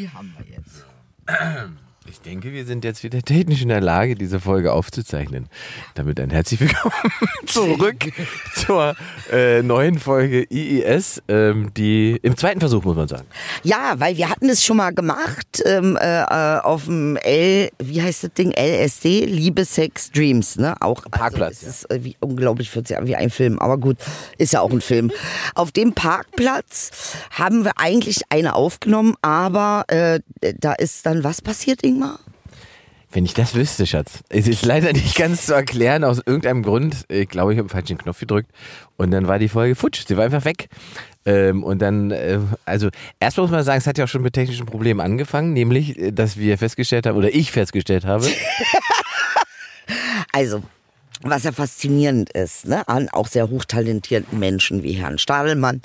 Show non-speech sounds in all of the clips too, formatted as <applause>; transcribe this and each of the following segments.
Die haben wir jetzt. <clears throat> Ich denke, wir sind jetzt wieder technisch in der Lage, diese Folge aufzuzeichnen. Damit ein herzlich willkommen <laughs> zurück <laughs> zur äh, neuen Folge IIS, ähm, die im zweiten Versuch, muss man sagen. Ja, weil wir hatten es schon mal gemacht ähm, äh, äh, auf dem L, wie heißt das Ding? LSD, Liebe, Sex, Dreams, ne? Auch Parkplatz, Also, es ist äh, unglaublich, sich an wie ein Film, aber gut, ist ja auch ein Film. Auf dem Parkplatz haben wir eigentlich eine aufgenommen, aber äh, da ist dann was passiert, Ingmar? Wenn ich das wüsste, Schatz. Es ist leider nicht ganz zu erklären, aus irgendeinem Grund. Ich glaube, ich habe den falschen Knopf gedrückt und dann war die Folge futsch. Sie war einfach weg. Ähm, und dann, äh, also erstmal muss man sagen, es hat ja auch schon mit technischen Problemen angefangen, nämlich, äh, dass wir festgestellt haben, oder ich festgestellt habe, <laughs> Also, was ja faszinierend ist, ne, an auch sehr hochtalentierten Menschen wie Herrn Stadelmann.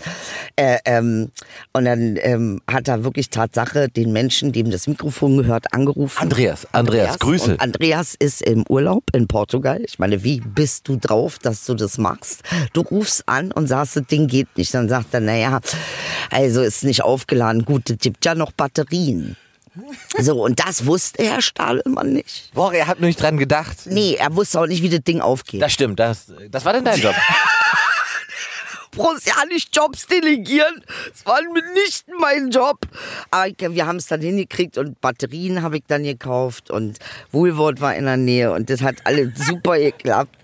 Äh, ähm, und dann ähm, hat er wirklich Tatsache den Menschen, dem das Mikrofon gehört, angerufen. Andreas, Andreas, Grüße. Und Andreas ist im Urlaub in Portugal. Ich meine, wie bist du drauf, dass du das machst? Du rufst an und sagst, das Ding geht nicht. Dann sagt er, naja, also ist nicht aufgeladen. Gut, es gibt ja noch Batterien. So, und das wusste Herr Stadelmann nicht. boah, er hat nur nicht dran gedacht. Nee, er wusste auch nicht, wie das Ding aufgeht. Das stimmt, das, das war denn dein Job. <laughs> bloß ja nicht Jobs delegieren. Es war mitnichten mein Job. Aber wir haben es dann hingekriegt und Batterien habe ich dann gekauft und Wohlwort war in der Nähe und das hat alles super geklappt.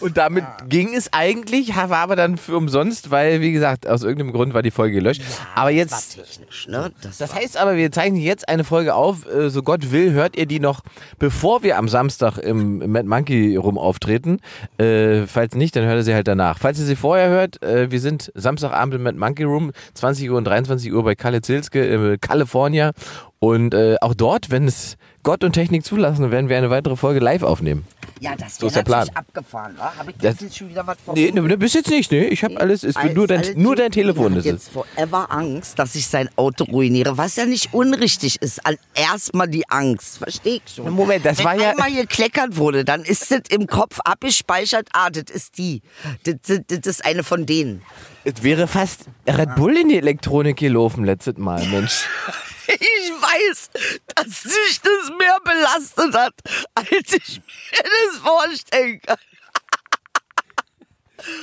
Und damit ging es eigentlich, war aber dann für umsonst, weil, wie gesagt, aus irgendeinem Grund war die Folge gelöscht. aber War jetzt, technisch, ne? Das, das war, heißt aber, wir zeichnen jetzt eine Folge auf, äh, so Gott will, hört ihr die noch, bevor wir am Samstag im, im Mad Monkey Room auftreten. Äh, falls nicht, dann hört ihr sie halt danach. Falls ihr sie vorher hört, äh, wir sind Samstagabend im Mad Monkey Room, 20 Uhr und 23 Uhr bei Kalle Zilske, äh, California. Und äh, auch dort, wenn es Gott und Technik zulassen, werden wir eine weitere Folge live aufnehmen. ja, das so wäre ist der natürlich abgefahren, wa? Habe ich Das- jetzt schon wieder was vor? Nee, ne, bis jetzt nicht, ne? Ich habe alles, es wird nur dein, nur dein Telefon ist jetzt es. forever Angst, dass ich sein Auto ruiniere, was ja nicht unrichtig ist. Al- Erstmal die Angst, verstehe ich schon. Moment, das Wenn war ja- einmal gekleckert wurde, dann ist das im Kopf abgespeichert. Ah, das ist die. Das, das, das ist eine von denen. Es wäre fast Red Bull in die Elektronik gelaufen letztes Mal, Mensch. <laughs> Weiß, dass sich das mehr belastet hat, als ich mir das vorstellen kann.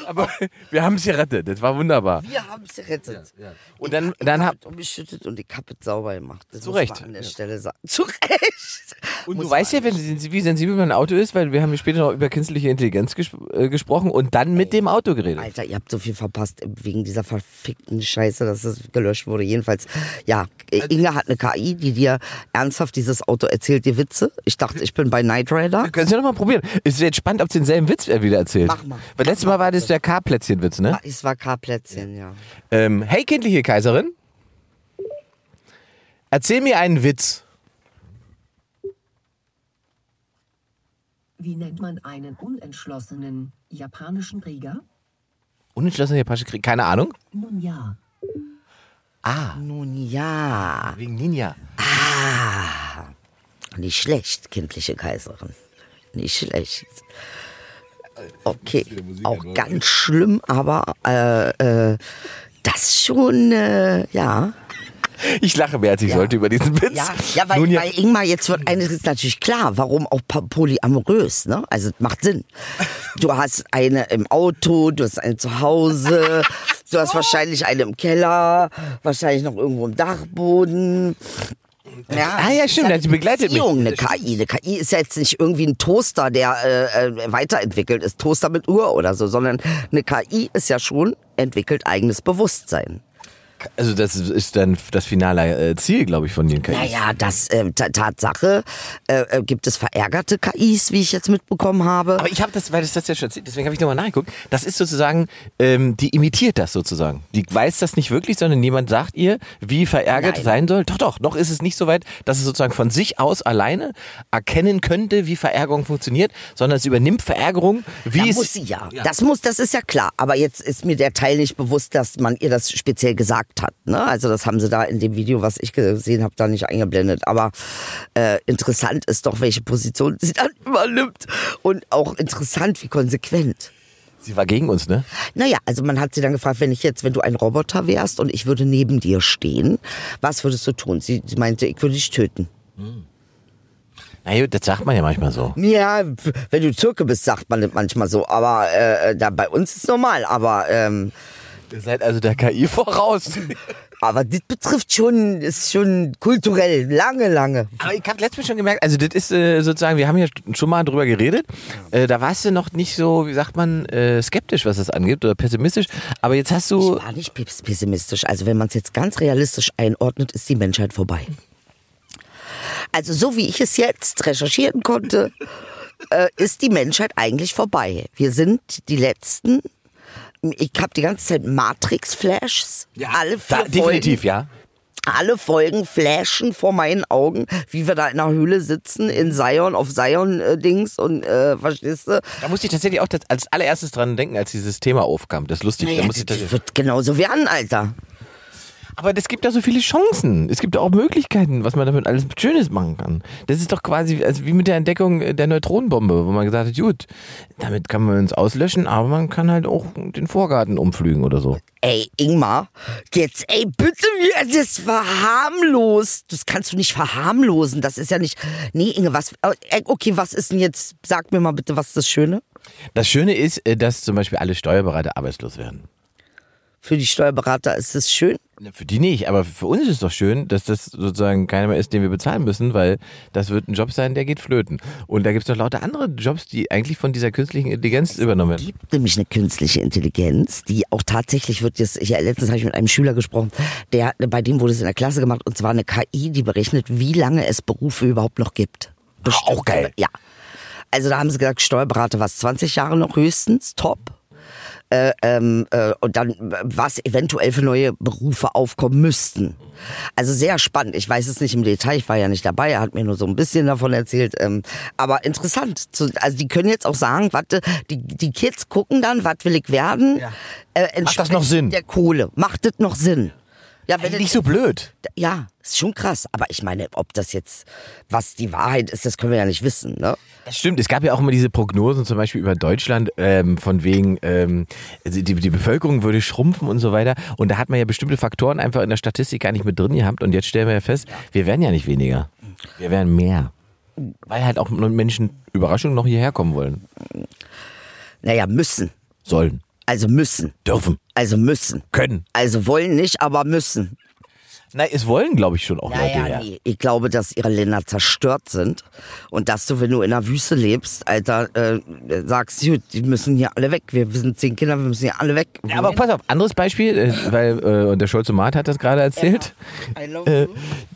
Aber <laughs> wir haben es gerettet, das war wunderbar. Wir haben es gerettet. Und dann, Ich dann hab hab, es umgeschüttet und ich habe es sauber gemacht. Das Zu muss Recht. man an der Stelle sagen. <laughs> Zu Recht. und Muss du weißt ja, wenn, wie sensibel mein Auto ist, weil wir haben ja später noch über künstliche Intelligenz ges äh, gesprochen und dann mit dem Auto geredet. Alter, ihr habt so viel verpasst wegen dieser verfickten Scheiße, dass es gelöscht wurde. Jedenfalls, ja, Inga hat eine KI, die dir ernsthaft dieses Auto erzählt dir Witze. Ich dachte, ich bin bei Knight Rider. Können Sie noch mal probieren. Es ist jetzt spannend, ob sie denselben Witz er wieder erzählt. Mach mal. Weil letztes Mal war das der K-Plätzchen-Witz, ne? Ah, Es war K-Plätzchen, ja. Ähm, hey, kindliche Kaiserin. Erzähl mir einen Witz. Wie nennt man einen unentschlossenen japanischen Krieger? Unentschlossener japanischer Krieg, keine Ahnung. Nun ja. Ah, Nun ja, wegen Ninja. nicht schlecht, kindliche Kaiserin. Nicht schlecht. Okay, auch ganz schlimm, aber äh, äh, das schon, äh, ja. Ich lache mehr, als ich sollte über diesen Witz. Ja, ja, weil, Nun ja, weil Ingmar, jetzt wird eines ist natürlich klar, warum auch polyamorös, ne? Also, es macht Sinn. Du hast eine im Auto, du hast eine zu Hause, du hast wahrscheinlich eine im Keller, wahrscheinlich noch irgendwo im Dachboden. Ja, Ah, ja, das stimmt, sie begleitet mich. Beziehung, Eine KI. Eine KI ist ja jetzt nicht irgendwie ein Toaster, der äh, äh, weiterentwickelt ist, Toaster mit Uhr oder so, sondern eine KI ist ja schon entwickelt eigenes Bewusstsein. Also das ist dann das finale äh, Ziel, glaube ich, von den KIs. Naja, das äh, Ta- Tatsache äh, äh, gibt es verärgerte KIs, wie ich jetzt mitbekommen habe. Aber ich habe das, weil das das ja schon erzählt, deswegen habe ich nochmal nachgeguckt. Das ist sozusagen, ähm, die imitiert das sozusagen. Die weiß das nicht wirklich, sondern jemand sagt ihr, wie verärgert Nein. sein soll. Doch, doch, noch ist es nicht so weit, dass es sozusagen von sich aus alleine erkennen könnte, wie Verärgerung funktioniert, sondern es übernimmt Verärgerung, wie da es. muss sie ja. Das muss, das ist ja klar. Aber jetzt ist mir der Teil nicht bewusst, dass man ihr das speziell gesagt hat. Ne? Also das haben sie da in dem Video, was ich gesehen habe, da nicht eingeblendet. Aber äh, interessant ist doch, welche Position sie dann <laughs> übernimmt. Und auch interessant, wie konsequent. Sie war gegen uns, ne? Naja, also man hat sie dann gefragt, wenn ich jetzt, wenn du ein Roboter wärst und ich würde neben dir stehen, was würdest du tun? Sie, sie meinte, ich würde dich töten. Na gut, das sagt man ja manchmal so. Ja, wenn du Türke bist, sagt man das manchmal so, aber äh, da bei uns ist es normal, aber ähm, Ihr seid also der KI voraus. <laughs> aber das betrifft schon, ist schon kulturell, lange, lange. Aber ich habe letztes Mal schon gemerkt, also das ist äh, sozusagen, wir haben ja schon mal drüber geredet, äh, da warst du noch nicht so, wie sagt man, äh, skeptisch, was das angeht oder pessimistisch, aber jetzt hast du... Ich war nicht pes- pessimistisch. Also wenn man es jetzt ganz realistisch einordnet, ist die Menschheit vorbei. Also so wie ich es jetzt recherchieren konnte, <laughs> äh, ist die Menschheit eigentlich vorbei. Wir sind die Letzten. Ich habe die ganze Zeit Matrix-Flashs. alle vier Da, definitiv, Folgen, ja. Alle Folgen flashen vor meinen Augen, wie wir da in der Höhle sitzen, in Zion, auf Zion-Dings und, äh, verstehst du? Da musste ich tatsächlich auch das, als allererstes dran denken, als dieses Thema aufkam. Das ist lustig. da Naja, musste ich das wird genauso werden, Alter. Aber es gibt da so viele Chancen. Es gibt auch Möglichkeiten, was man damit alles Schönes machen kann. Das ist doch quasi also wie mit der Entdeckung der Neutronenbombe, wo man gesagt hat, gut, damit kann man uns auslöschen, aber man kann halt auch den Vorgarten umflügen oder so. Ey, Ingmar, jetzt, ey, bitte, er das verharmlost. Das kannst du nicht verharmlosen. Das ist ja nicht. Nee, Inge, was. äh, Okay, was ist denn jetzt? Sag mir mal bitte, was ist das Schöne? Das Schöne ist, äh, dass zum Beispiel alle Steuerberater arbeitslos werden. Für die Steuerberater ist es schön. Für die nicht, aber für uns ist es doch schön, dass das sozusagen keiner mehr ist, den wir bezahlen müssen, weil das wird ein Job sein, der geht flöten. Und da gibt es noch lauter andere Jobs, die eigentlich von dieser künstlichen Intelligenz übernommen werden. gibt nämlich eine künstliche Intelligenz, die auch tatsächlich wird jetzt, ich, letztens habe ich mit einem Schüler gesprochen, der, bei dem wurde es in der Klasse gemacht und zwar eine KI, die berechnet, wie lange es Berufe überhaupt noch gibt. auch geil. Ja. Also da haben sie gesagt, Steuerberater was 20 Jahre noch höchstens, top. Äh, ähm, äh, und dann, äh, was eventuell für neue Berufe aufkommen müssten. Also sehr spannend. Ich weiß es nicht im Detail, ich war ja nicht dabei, er hat mir nur so ein bisschen davon erzählt. Ähm, aber interessant. Also die können jetzt auch sagen, warte, die, die Kids gucken dann, was will ich werden? Ja. Äh, Macht das noch Sinn? Der Kohle. Macht das noch Sinn? Ja, wenn Nicht so blöd. ja, ist schon krass. Aber ich meine, ob das jetzt, was die Wahrheit ist, das können wir ja nicht wissen, ne? Das stimmt, es gab ja auch immer diese Prognosen zum Beispiel über Deutschland, ähm, von wegen, ähm, die, die Bevölkerung würde schrumpfen und so weiter. Und da hat man ja bestimmte Faktoren einfach in der Statistik gar nicht mit drin gehabt. Und jetzt stellen wir ja fest, wir werden ja nicht weniger. Wir werden mehr. Weil halt auch Menschen Überraschung noch hierher kommen wollen. Naja, müssen. Sollen. Also müssen. Dürfen. Also müssen. Können. Also wollen nicht, aber müssen. Nein, es wollen, glaube ich, schon auch Leute Naja, her. nee. Ich glaube, dass ihre Länder zerstört sind und dass du, wenn du in der Wüste lebst, Alter, äh, sagst, gut, die müssen hier alle weg. Wir sind zehn Kinder, wir müssen hier alle weg. Ja, aber pass auf, anderes Beispiel, äh, weil äh, und der Scholz-Omat hat das gerade erzählt. Äh,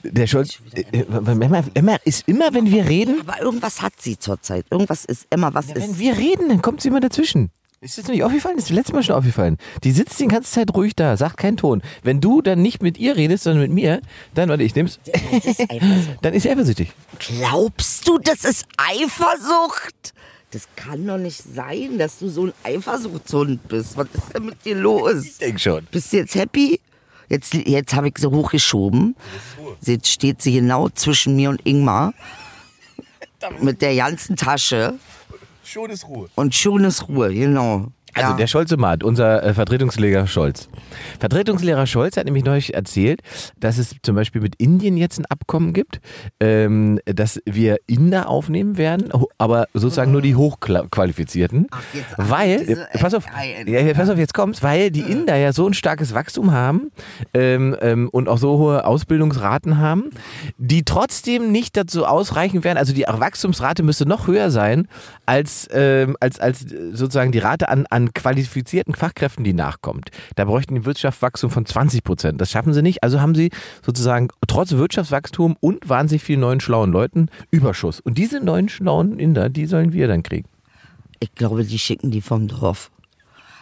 der Scholz, äh, äh, immer, immer, ist immer, wenn wir reden, Aber irgendwas hat sie zurzeit. Irgendwas ist immer, was Wenn ist. wir reden, dann kommt sie immer dazwischen. Ist das nicht aufgefallen? Das ist letztes Mal schon aufgefallen. Die sitzt die ganze Zeit ruhig da, sagt keinen Ton. Wenn du dann nicht mit ihr redest, sondern mit mir, dann, warte, ich nehm's, Das ist Eifersucht. <laughs> dann ist sie eifersüchtig. Glaubst du, das ist Eifersucht? Das kann doch nicht sein, dass du so ein Eifersuchtshund bist. Was ist denn mit dir los? denk schon. Bist du jetzt happy? Jetzt, jetzt habe ich sie hochgeschoben. Jetzt steht sie genau zwischen mir und Ingmar. <laughs> Mit der ganzen Tasche. Schon ist Ruhe. Und schon ist Ruhe, genau. Also Ja. der Scholz-Omat, unser äh, Vertretungslehrer Scholz. Vertretungslehrer Scholz hat nämlich neulich erzählt, dass es zum Beispiel mit Indien jetzt ein Abkommen gibt, ähm, dass wir Inder aufnehmen werden, aber sozusagen nur die Hochqualifizierten. Ach, jetzt- ach, weil, diese- äh, pass auf, ja, ja, pass auf, jetzt kommt's, weil die Inder ja so ein starkes Wachstum haben ähm, ähm, und auch so hohe Ausbildungsraten haben, die trotzdem nicht dazu ausreichen werden, also die Wachstumsrate müsste noch höher sein als, ähm, als, als äh, sozusagen die Rate an, an qualifizierten Fachkräften, die nachkommt. Da bräuchten die Wirtschaftswachstum von 20 Prozent. Das schaffen sie nicht. Also haben sie sozusagen trotz Wirtschaftswachstum und wahnsinnig vielen neuen schlauen Leuten Überschuss. Und diese neuen schlauen Inder, die sollen wir dann kriegen. Ich glaube, die schicken die vom Dorf.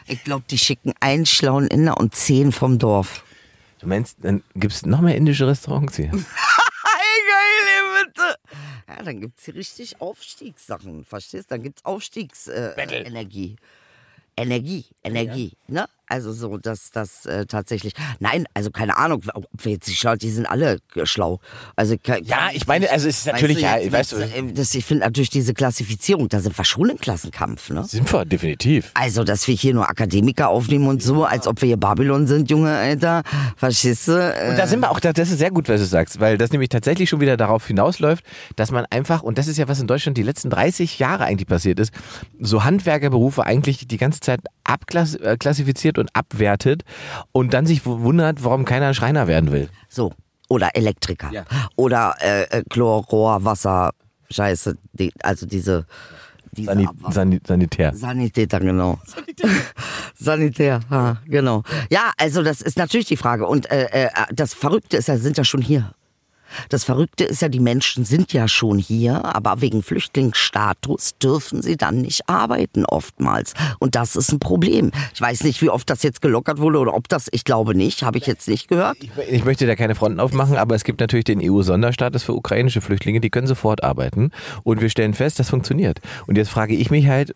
Ich glaube, die schicken einen schlauen Inder und zehn vom Dorf. Du meinst, dann gibt es noch mehr indische Restaurants hier? <laughs> Hey, geil, bitte. Ja, dann gibt's hier richtig Aufstiegssachen, verstehst? Dann gibt's Aufstiegsenergie. Äh, Energi. Energi. Ja. Nå? Also so, dass das äh, tatsächlich. Nein, also keine Ahnung, ob wir jetzt schlau, die sind alle äh, schlau. Also Ja, ich meine, also es ist natürlich, ja, jetzt weißt du- äh, das, ich finde natürlich diese Klassifizierung, da sind wir schon im Klassenkampf, ne? Sind wir, definitiv. Also, dass wir hier nur Akademiker aufnehmen und so, als ob wir hier Babylon sind, Junge, Alter. Verstehst du? Äh, Und da sind wir auch, da- das ist sehr gut, was du sagst, weil das nämlich tatsächlich schon wieder darauf hinausläuft, dass man einfach, und das ist ja was in Deutschland die letzten 30 Jahre eigentlich passiert ist, so Handwerkerberufe eigentlich die ganze Zeit abklassifiziert und abwertet und dann sich wundert, warum keiner Schreiner werden will. So. Oder Elektriker. Ja. Oder äh, äh, Chlor, Rohr, Wasser, Scheiße. Die, also diese. diese Sani Abwasser- Sani Sanitär. Sanitäter, genau. Sanitär, <laughs> ja, genau. Ja, also das ist natürlich die Frage. Und äh, äh, das Verrückte ist ja, sind ja schon hier. Das Verrückte ist ja, die Menschen sind ja schon hier, aber wegen Flüchtlingsstatus dürfen sie dann nicht arbeiten oftmals. Und das ist ein Problem. Ich weiß nicht, wie oft das jetzt gelockert wurde oder ob das, ich glaube nicht, habe ich jetzt nicht gehört. Ich, ich möchte da keine Fronten aufmachen, aber es gibt natürlich den EU-Sonderstatus für ukrainische Flüchtlinge, die können sofort arbeiten. Und wir stellen fest, das funktioniert. Und jetzt frage ich mich halt,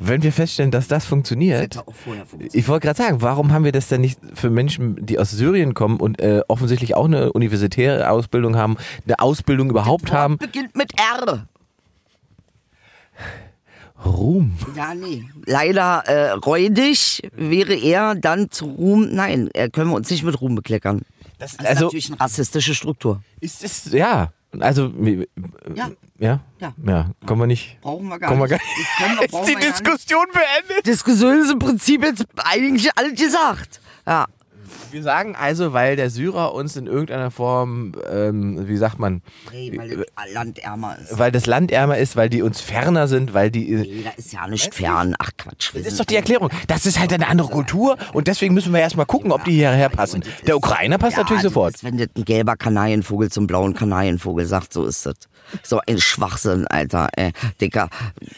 wenn wir feststellen, dass das funktioniert, funktioniert. ich wollte gerade sagen, warum haben wir das denn nicht für Menschen, die aus Syrien kommen und äh, offensichtlich auch eine universitäre Ausbildung haben, eine Ausbildung überhaupt haben? Beginnt mit R. Ruhm. Ja, nee. Leider äh, räudig wäre er dann zu Ruhm. Nein, äh, können wir uns nicht mit Ruhm bekleckern. Das, ist also natürlich eine rassistische Struktur. ist es, ja, also Ja. ja, Ja. ja, kommen wir nicht. Brauchen wir gar Kommen wir nicht. gar Das können wir- <laughs> Ist die nicht. Diskussion beendet? Diskussion ist im Prinzip jetzt eigentlich alles gesagt. Ja. Wir sagen also, weil der Syrer uns in irgendeiner Form, ähm, wie sagt man, Nee, weil das Land ärmer ist. weil das Land ärmer ist, weil die uns ferner sind, weil die. Nee, da ist ja nicht fern. Ach Quatsch. Das ist doch die Erklärung. Das ist halt eine andere Kultur und deswegen müssen wir erstmal gucken, ob die hierher passen. Der Ukrainer passt ja, natürlich sofort. Ist, wenn das ein gelber Kanarienvogel zum blauen Kanarienvogel sagt, so ist das. So ein Schwachsinn, Alter. Äh, Dicker.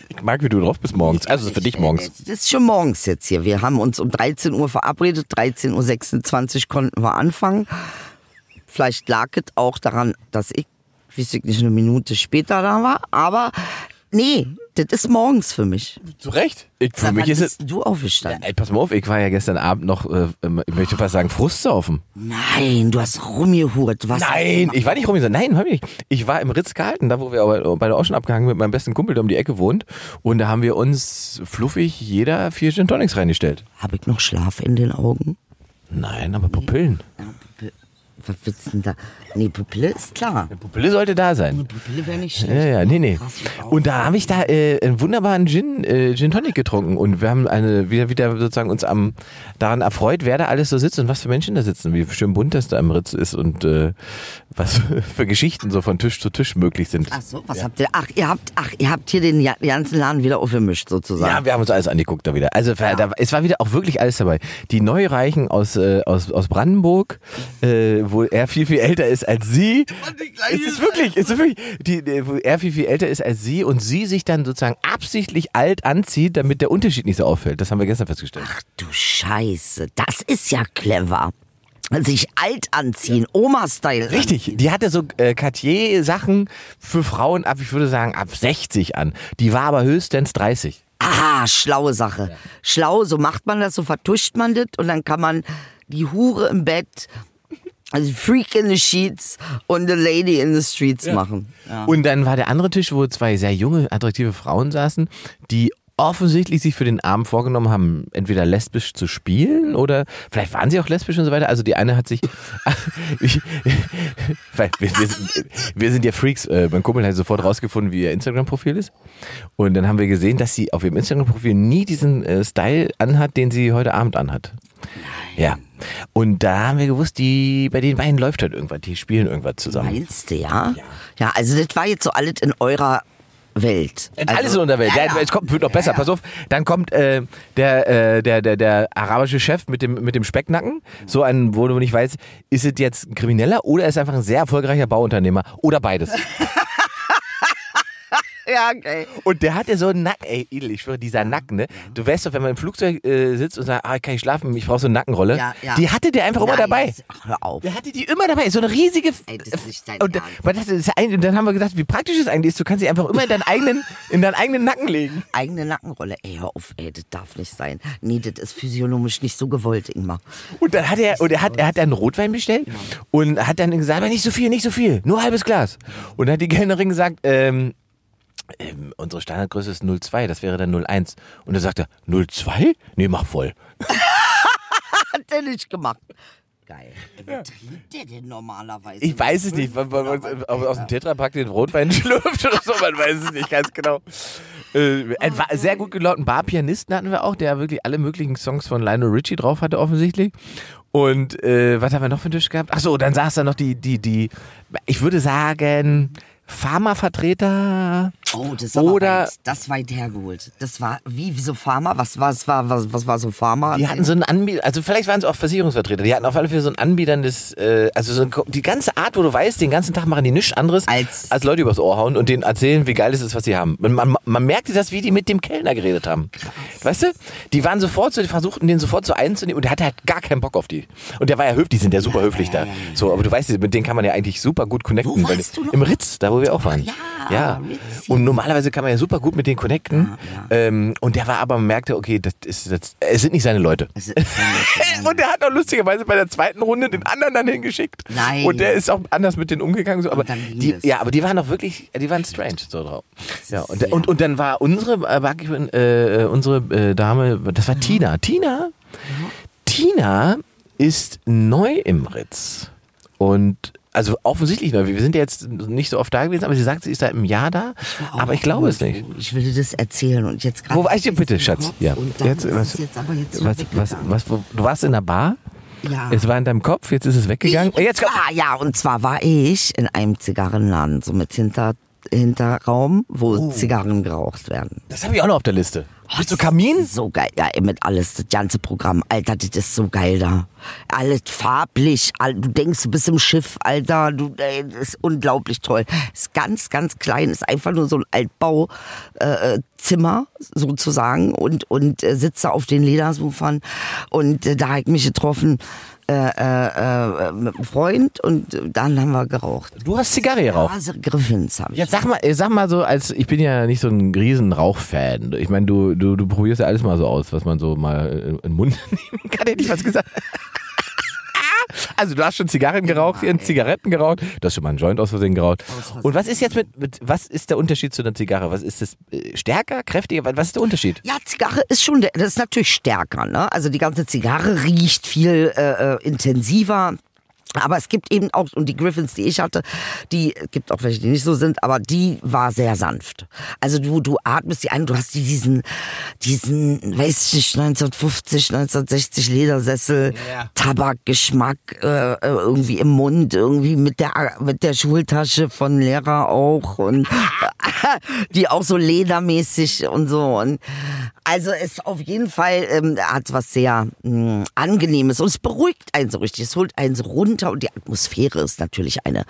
Ich mag, wie du drauf bist morgens. Also für dich morgens. Das ist schon morgens jetzt hier. Wir haben uns um 13 Uhr verabredet. 13.26 Uhr konnten wir anfangen. Vielleicht lag es auch daran, dass ich, weiß ich nicht, eine Minute später da war. Aber nee, das ist morgens für mich. Zu Recht. Ich, für Sag, mich ist es. du aufgestanden? Ey, pass mal auf, ich war ja gestern Abend noch, äh, ich möchte fast sagen, Frustsaufen. Nein, du hast rumgehurt. Was Nein, ich war nicht rum. Nein, hab ich nicht. Ich war im Ritz-Carlton, da wo wir aber beide auch schon abgehangen mit meinem besten Kumpel, der um die Ecke wohnt. Und da haben wir uns fluffig jeder vier Gin Tonics reingestellt. Hab ich noch Schlaf in den Augen? Nein, aber Pupillen. Ja, Was willst du denn da? Nee, Pupille ist klar. Pupille sollte da sein. Pupille wäre nicht schlecht. Ja, ja, nee, nee. Krass. Und da habe ich da äh, einen wunderbaren Gin, äh, Gin Tonic getrunken und wir haben eine, wieder, wieder sozusagen uns am, daran erfreut, wer da alles so sitzt und was für Menschen da sitzen, wie schön bunt das da im Ritz ist und äh, was <laughs> für Geschichten so von Tisch zu Tisch möglich sind. Ach so, was habt ihr? Ach, ihr habt, ach, ihr habt hier den ja- ganzen Laden wieder aufgemischt sozusagen. Ja, wir haben uns alles angeguckt da wieder. Also da, es war wieder auch wirklich alles dabei. Die Neureichen aus, äh, aus, aus Brandenburg, äh, wo er viel, viel älter ist als sie. Es ist wirklich, es ist wirklich, die, die, wo er viel, viel älter ist als sie und sie sich dann sozusagen absichtlich alt anzieht, damit der Unterschied nicht so auffällt. Das haben wir gestern festgestellt. Ach du Scheiße, das ist ja clever. Sich alt anziehen, Oma-Style. Richtig, die hatte so äh, Cartier-Sachen für Frauen ab, ich würde sagen, ab 60 an. Die war aber höchstens 30. Aha, schlaue Sache. Schlau, so macht man das, so vertuscht man das und dann kann man die Hure im Bett, also Freak in the Sheets und the Lady in the Streets machen. Ja. Und dann war der andere Tisch, wo zwei sehr junge, attraktive Frauen saßen, die offensichtlich sich für den Abend vorgenommen haben, entweder lesbisch zu spielen oder vielleicht waren sie auch lesbisch und so weiter. Also die eine hat sich, <laughs> wir, wir, sind, wir sind ja Freaks. Äh, mein Kumpel hat sofort rausgefunden, wie ihr Instagram-Profil ist. Und dann haben wir gesehen, dass sie auf ihrem Instagram-Profil nie diesen äh, Style anhat, den sie heute Abend anhat. Ja. Und da haben wir gewusst, die, bei den beiden läuft halt irgendwas, die spielen irgendwas zusammen. Meinst du, ja? Ja, also das war jetzt so alles in eurer Welt. Also, Alles in der Welt. Ja, Ja, ja. Es kommt, wird noch besser. Ja, ja. Pass auf. Dann kommt äh, der, äh, der, der, der arabische Chef mit dem, mit dem Specknacken. So ein, wo du nicht weißt, ist es jetzt ein Krimineller oder ist es einfach ein sehr erfolgreicher Bauunternehmer oder beides. <laughs> Ja, geil. Und der hatte so einen Nacken, ey, Idel, ich schwöre, dieser Nacken, ne? Du weißt doch, wenn man im Flugzeug äh, sitzt und sagt, ah, kann ich schlafen, ich brauche so eine Nackenrolle. Ja, ja. Die hatte der einfach immer Nein, dabei. das- Ach, hör auf. Der hatte die immer dabei, so eine riesige. Ey, das ist nicht dein und, Ernst. aber das ist ein, und dann haben wir gesagt, wie praktisch es eigentlich ist. Du kannst sie einfach immer in deinen eigenen, in deinen eigenen Nacken legen. Eigene Nackenrolle. Ey, hör auf, ey, das darf nicht sein. Nee, das ist physiognomisch nicht so gewollt, Ingmar. Und dann hat er, und er hat, er hat dann Rotwein bestellt und hat dann gesagt, aber nicht so viel, nicht so viel, nur halbes Glas. Und dann hat die Kellnerin gesagt, ähm, ähm, unsere Standardgröße ist 0,2, das wäre dann 0,1. Und dann sagt er, 0,2? Nee, mach voll. Hat der nicht gemacht. Geil. Wie trinkt der denn normalerweise? Ich weiß es nicht, weil man aus, aus dem Tetrapack den Rotwein schlürft oder so, man weiß es nicht ganz genau. Äh, ein wa- sehr gut gelaunten Barpianisten hatten wir auch, der wirklich alle möglichen Songs von Lionel Richie drauf hatte offensichtlich. Und äh, was haben wir noch für einen Tisch gehabt? Achso, dann saß da noch die, die, die, ich würde sagen, Pharmavertreter. Oh, das ist aber Oder- weit, das weit hergeholt. Das war, wie, so Pharma? Was, was, war, was, was war so Pharma? Die hatten so einen Anbieter, also vielleicht waren es auch Versicherungsvertreter, die hatten auf alle Fälle so einen anbieterndes, äh, also so ein, die ganze Art, wo du weißt, den ganzen Tag machen die nichts anderes, Als- als Leute übers Ohr hauen und denen erzählen, wie geil es ist, was sie haben. Und man, man merkte das, wie die mit dem Kellner geredet haben. Weißt du? Die waren sofort so, die versuchten den sofort so einzunehmen und der hatte halt gar keinen Bock auf die. Und der war ja höflich, die sind ja super höflich da. So, aber du weißt, mit denen kann man ja eigentlich super gut connecten. Weil-? Im Ritz, da wo wir auch waren. ja, ja. Ritz. Und normalerweise kann man ja super gut mit denen connecten. Ähm, und der war aber, man merkte, okay, das ist, das, es sind nicht seine Leute. <laughs> Und der hat auch lustigerweise bei der zweiten Runde den anderen dann hingeschickt. Nein. Und der ist auch anders mit denen umgegangen. So. Aber die, ja, aber die waren auch wirklich, die waren strange so drauf. Ja, und, und, und dann war unsere, äh, äh, unsere äh, Dame, das war Tina. Tina, Tina ist neu im Ritz. Und also offensichtlich neu. Wir sind ja jetzt nicht so oft da gewesen, aber sie sagt, sie ist seit einem Jahr da. Aber ich glaube es nicht. Ich will dir das erzählen und jetzt gerade. Wo war ich denn bitte, im Schatz? Kopf Ja. Jetzt, was- jetzt aber jetzt Was, was, was, wo, du warst in der Bar? Ja. Es war in deinem Kopf, jetzt ist es weggegangen. Und Jetzt zwar, ja, und zwar war ich in einem Zigarrenladen, so mit Hinter, Hinterraum, wo Oh. Zigarren geraucht werden. das habe ich auch noch auf der Liste. Bist du Kamin? So geil, ja, mit alles, das ganze Programm. Alter, das ist so geil da. Alles farblich, all- du denkst, du bist im Schiff, Alter, du, ey, das ist unglaublich toll. Ist ganz, ganz klein, ist einfach nur so ein Altbauzimmer, äh, Zimmer, sozusagen, und, und äh, sitze auf den Ledersofern. Und äh, da hab ich mich getroffen, äh, äh, äh, Freund und äh, dann haben wir geraucht. Du hast Zigarre geraucht. Also Griffins habe ich. Jetzt sag mal, äh, sag mal so, als ich bin ja nicht so ein riesen Rauchfan. Ich meine, du, du, du probierst ja alles mal so aus, was man so mal in den Mund <laughs> nehmen kann. Hätte ich was gesagt. Also du hast schon Zigarren geraucht, hier Zigaretten geraucht, du hast schon mal einen Joint aus Versehen geraucht. Und was ist jetzt mit, mit was ist der Unterschied zu einer Zigarre? Was ist das? äh, Stärker, kräftiger? Was ist der Unterschied? Ja, Zigarre ist schon, das ist natürlich stärker, ne? Also die ganze Zigarre riecht viel äh, äh, intensiver. Aber es gibt eben auch, und die Griffins, die ich hatte, die gibt auch welche, die nicht so sind, aber die war sehr sanft. Also du, du atmest die ein, du hast die diesen, diesen, weiß ich nicht, 1950, 1960 Ledersessel, Ja. Tabakgeschmack äh, äh, irgendwie im Mund, irgendwie mit der, mit der Schultasche von Lehrer auch und <laughs> die auch so ledermäßig und so. Und also es auf jeden Fall ähm, hat was sehr mh, angenehmes und es beruhigt einen so richtig. Es holt einen so runter und die Atmosphäre ist natürlich eine,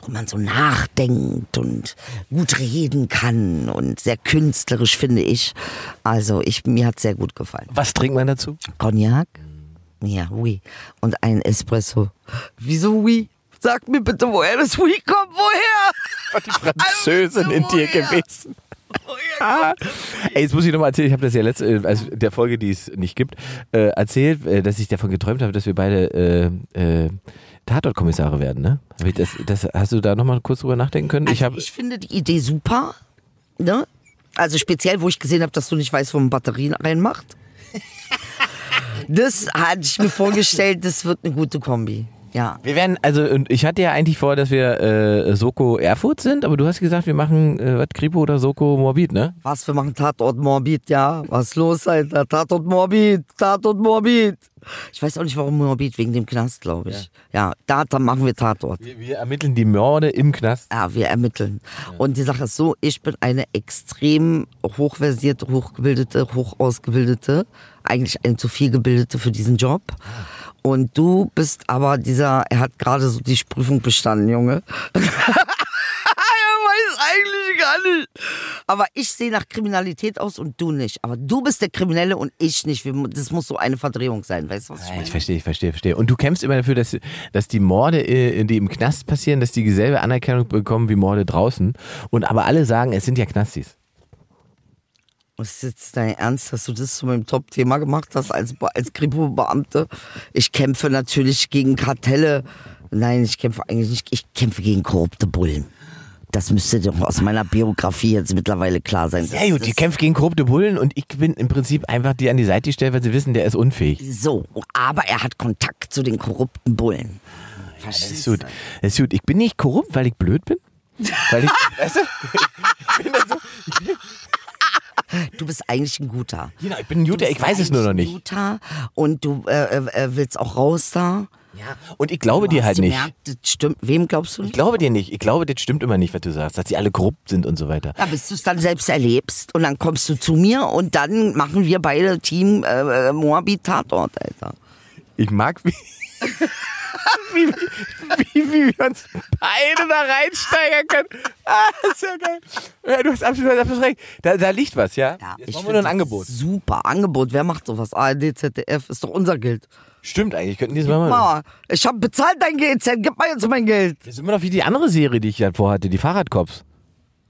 wo man so nachdenkt und gut reden kann und sehr künstlerisch finde ich. Also ich mir hat sehr gut gefallen. Was trinkt man dazu? Cognac? Ja, oui. Und ein Espresso. Wieso oui? Sag mir bitte, woher das oui kommt. Woher? War die <laughs> Französin in dir gewesen? Ey, jetzt muss ich nochmal erzählen, ich habe das ja letzte, äh, also der Folge, die es nicht gibt, äh, erzählt, äh, dass ich davon geträumt habe, dass wir beide äh, äh, Tatortkommissare werden, ne? Hab ich das, das, hast du da nochmal kurz drüber nachdenken können? ich Also habe ich finde die Idee super. Ne? Also speziell, wo ich gesehen habe, dass du nicht weißt, wo man Batterien reinmacht. Das hatte ich mir vorgestellt, das wird eine gute Kombi. Ja. Wir werden, also und ich hatte ja eigentlich vor, dass wir äh, Soko Erfurt sind, aber du hast gesagt, wir machen äh, was Kripo oder Soko Morbid, ne? Was, wir machen Tatort Morbid, ja. Was los, Alter? Tatort Morbid, Tatort Morbid. Ich weiß auch nicht, warum Morbid, wegen dem Knast, glaube ich. Ja, da dann machen wir Tatort. Wir, wir ermitteln die Morde im Knast. Ja, wir ermitteln. Und die Sache ist so, ich bin eine extrem hochversierte, hochgebildete, hochausgebildete, eigentlich eine zu viel gebildete für diesen Job. Und du bist aber dieser, er hat gerade so die Prüfung bestanden, Junge. <laughs> er weiß eigentlich nicht. Aber ich sehe nach Kriminalität aus und du nicht. Aber du bist der Kriminelle und ich nicht. Das muss so eine Verdrehung sein. Weißt du, was ich meine? Ich verstehe, ich verstehe, verstehe. Und du kämpfst immer dafür, dass, dass die Morde, äh, die im Knast passieren, dass die dieselbe Anerkennung bekommen wie Morde draußen. Und aber alle sagen, es sind ja Knastis. Ist jetzt dein Ernst, dass du das zu meinem Top-Thema gemacht hast als, als Kripo-Beamte? Ich kämpfe natürlich gegen Kartelle. Nein, ich kämpfe eigentlich nicht. Ich kämpfe gegen korrupte Bullen. Das müsste doch aus meiner Biografie jetzt mittlerweile klar sein. Sehr gut, die Das- kämpft gegen korrupte Bullen und ich bin im Prinzip einfach die an die Seite gestellt, weil sie wissen, der ist unfähig. So, aber er hat Kontakt zu den korrupten Bullen. Das ist gut. Das ist gut. Ich bin nicht korrupt, weil ich blöd bin. Weil ich, <laughs> weißt du? Ich bin dann so, <laughs> Du bist eigentlich ein Guter. genau, ich bin ein Guter, ich weiß es nur noch nicht. Guter und du äh, äh, willst auch raus da. Ja. Und ich glaube dir halt nicht. gemerkt, das stimmt. Wem glaubst du Ich nicht? glaube dir nicht. Ich glaube, das stimmt immer nicht, was du sagst, dass sie alle korrupt sind und so weiter. Ja, bis du es dann selbst erlebst und dann kommst du zu mir und dann machen wir beide Team äh, äh, Moabit Tatort, Alter. Ich mag, wie, <laughs> wie, wie, wie wir uns beide da reinsteigern können. Ah, das ist ja geil. Ja, du hast absolut, absolut recht. Da, da liegt was, ja? Ja, Jetzt ich brauchen wir nur ein Angebot. Super, Angebot. Wer macht sowas? ARD, ZDF, ist doch unser Geld. Stimmt eigentlich, könnten die das mal machen. Mama, ich hab bezahlt dein GZ, gib mal jetzt mein Geld. Das ist immer noch wie die andere Serie, die ich ja vorhatte, die Fahrradcops.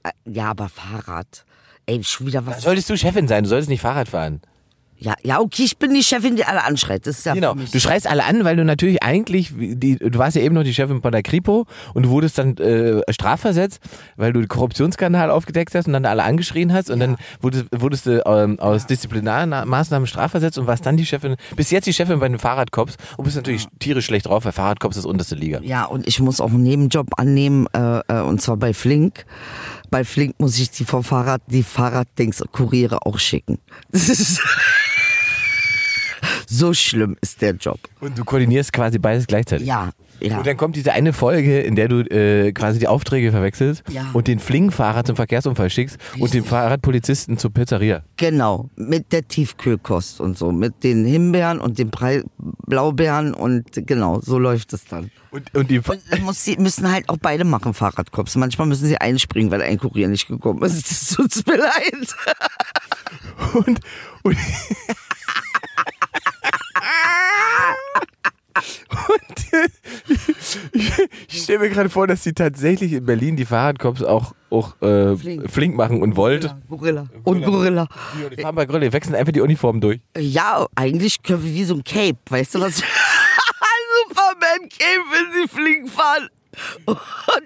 Äh, Ja, aber Fahrrad. Ey, schon wieder Da was. solltest du Chefin sein, du solltest nicht Fahrrad fahren. Ja, ja, okay, ich bin die Chefin, die alle anschreit. Das ist ja Genau, du schreist alle an, weil du natürlich eigentlich, die, du warst ja eben noch die Chefin von der Kripo und du wurdest dann äh, strafversetzt, weil du den Korruptionsskandal aufgedeckt hast und dann alle angeschrien hast und dann wurdest, wurdest du ähm, aus Disziplinarmaßnahmen strafversetzt und warst dann die Chefin, bis jetzt die Chefin bei den Fahrradcops und bist natürlich tierisch schlecht drauf, weil Fahrradcops ist unterste Liga. Ja, und ich muss auch einen Nebenjob annehmen, äh, äh, und zwar bei Flink. Bei Flink muss ich die vom Fahrrad, die Fahrraddings Kuriere auch schicken. Das ist so schlimm ist der Job. Und du koordinierst quasi beides gleichzeitig. Ja, ja. Und dann kommt diese eine Folge, in der du äh, quasi die Aufträge verwechselst Ja. und den Flink-Fahrer zum Verkehrsunfall schickst und den Fahrradpolizisten zur Pizzeria. Genau, mit der Tiefkühlkost und so, mit den Himbeeren und den Brei Blaubeeren und genau, so läuft es dann. Und, und die Und muss sie, müssen halt auch beide machen, Fahrradkops. Manchmal müssen sie einspringen, weil ein Kurier nicht gekommen ist. <laughs> Das tut mir leid. Und, und, <laughs> und äh, <laughs> ich, ich stelle mir gerade vor, dass die tatsächlich in Berlin die Fahrradcops auch, auch äh, flink. Flink. machen und Volt. Gorilla. Und Gorilla. Die fahren bei Grille, die wechseln einfach die Uniformen durch. Ja, eigentlich können wir wie so ein Cape, weißt du was? <laughs> Superman-Cape, wenn sie flink fahren. <laughs> Und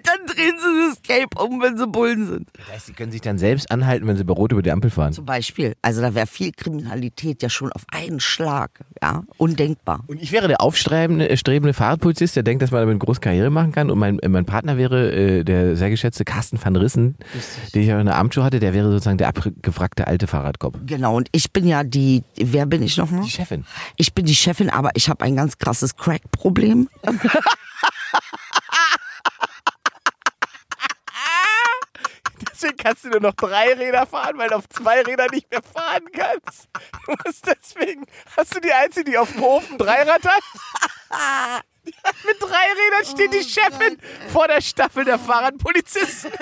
dann drehen sie das Cape um, wenn sie Bullen sind. Das heißt, sie können sich dann selbst anhalten, wenn sie bei Rot über die Ampel fahren. Zum Beispiel. Also da wäre viel Kriminalität ja schon auf einen Schlag. Ja, undenkbar. Und ich wäre der aufstrebende äh, strebende Fahrradpolizist, der denkt, dass man damit eine große Karriere machen kann. Und mein, äh, mein Partner wäre äh, der sehr geschätzte Carsten van Rissen, den ich auch in der Abendshow hatte. Der wäre sozusagen der abgefragte alte Fahrradkopf. Genau, und ich bin ja die, wer bin ich nochmal? Die Chefin. Ich bin die Chefin, aber ich habe ein ganz krasses Crack-Problem. <laughs> Deswegen kannst du nur noch drei Räder fahren, weil du auf zwei Rädern nicht mehr fahren kannst. Du musst deswegen, hast du die Einzige, die auf dem Hof ein Dreirad hat? <laughs> Mit drei Rädern steht die Chefin vor der Staffel der Fahrradpolizisten. <laughs>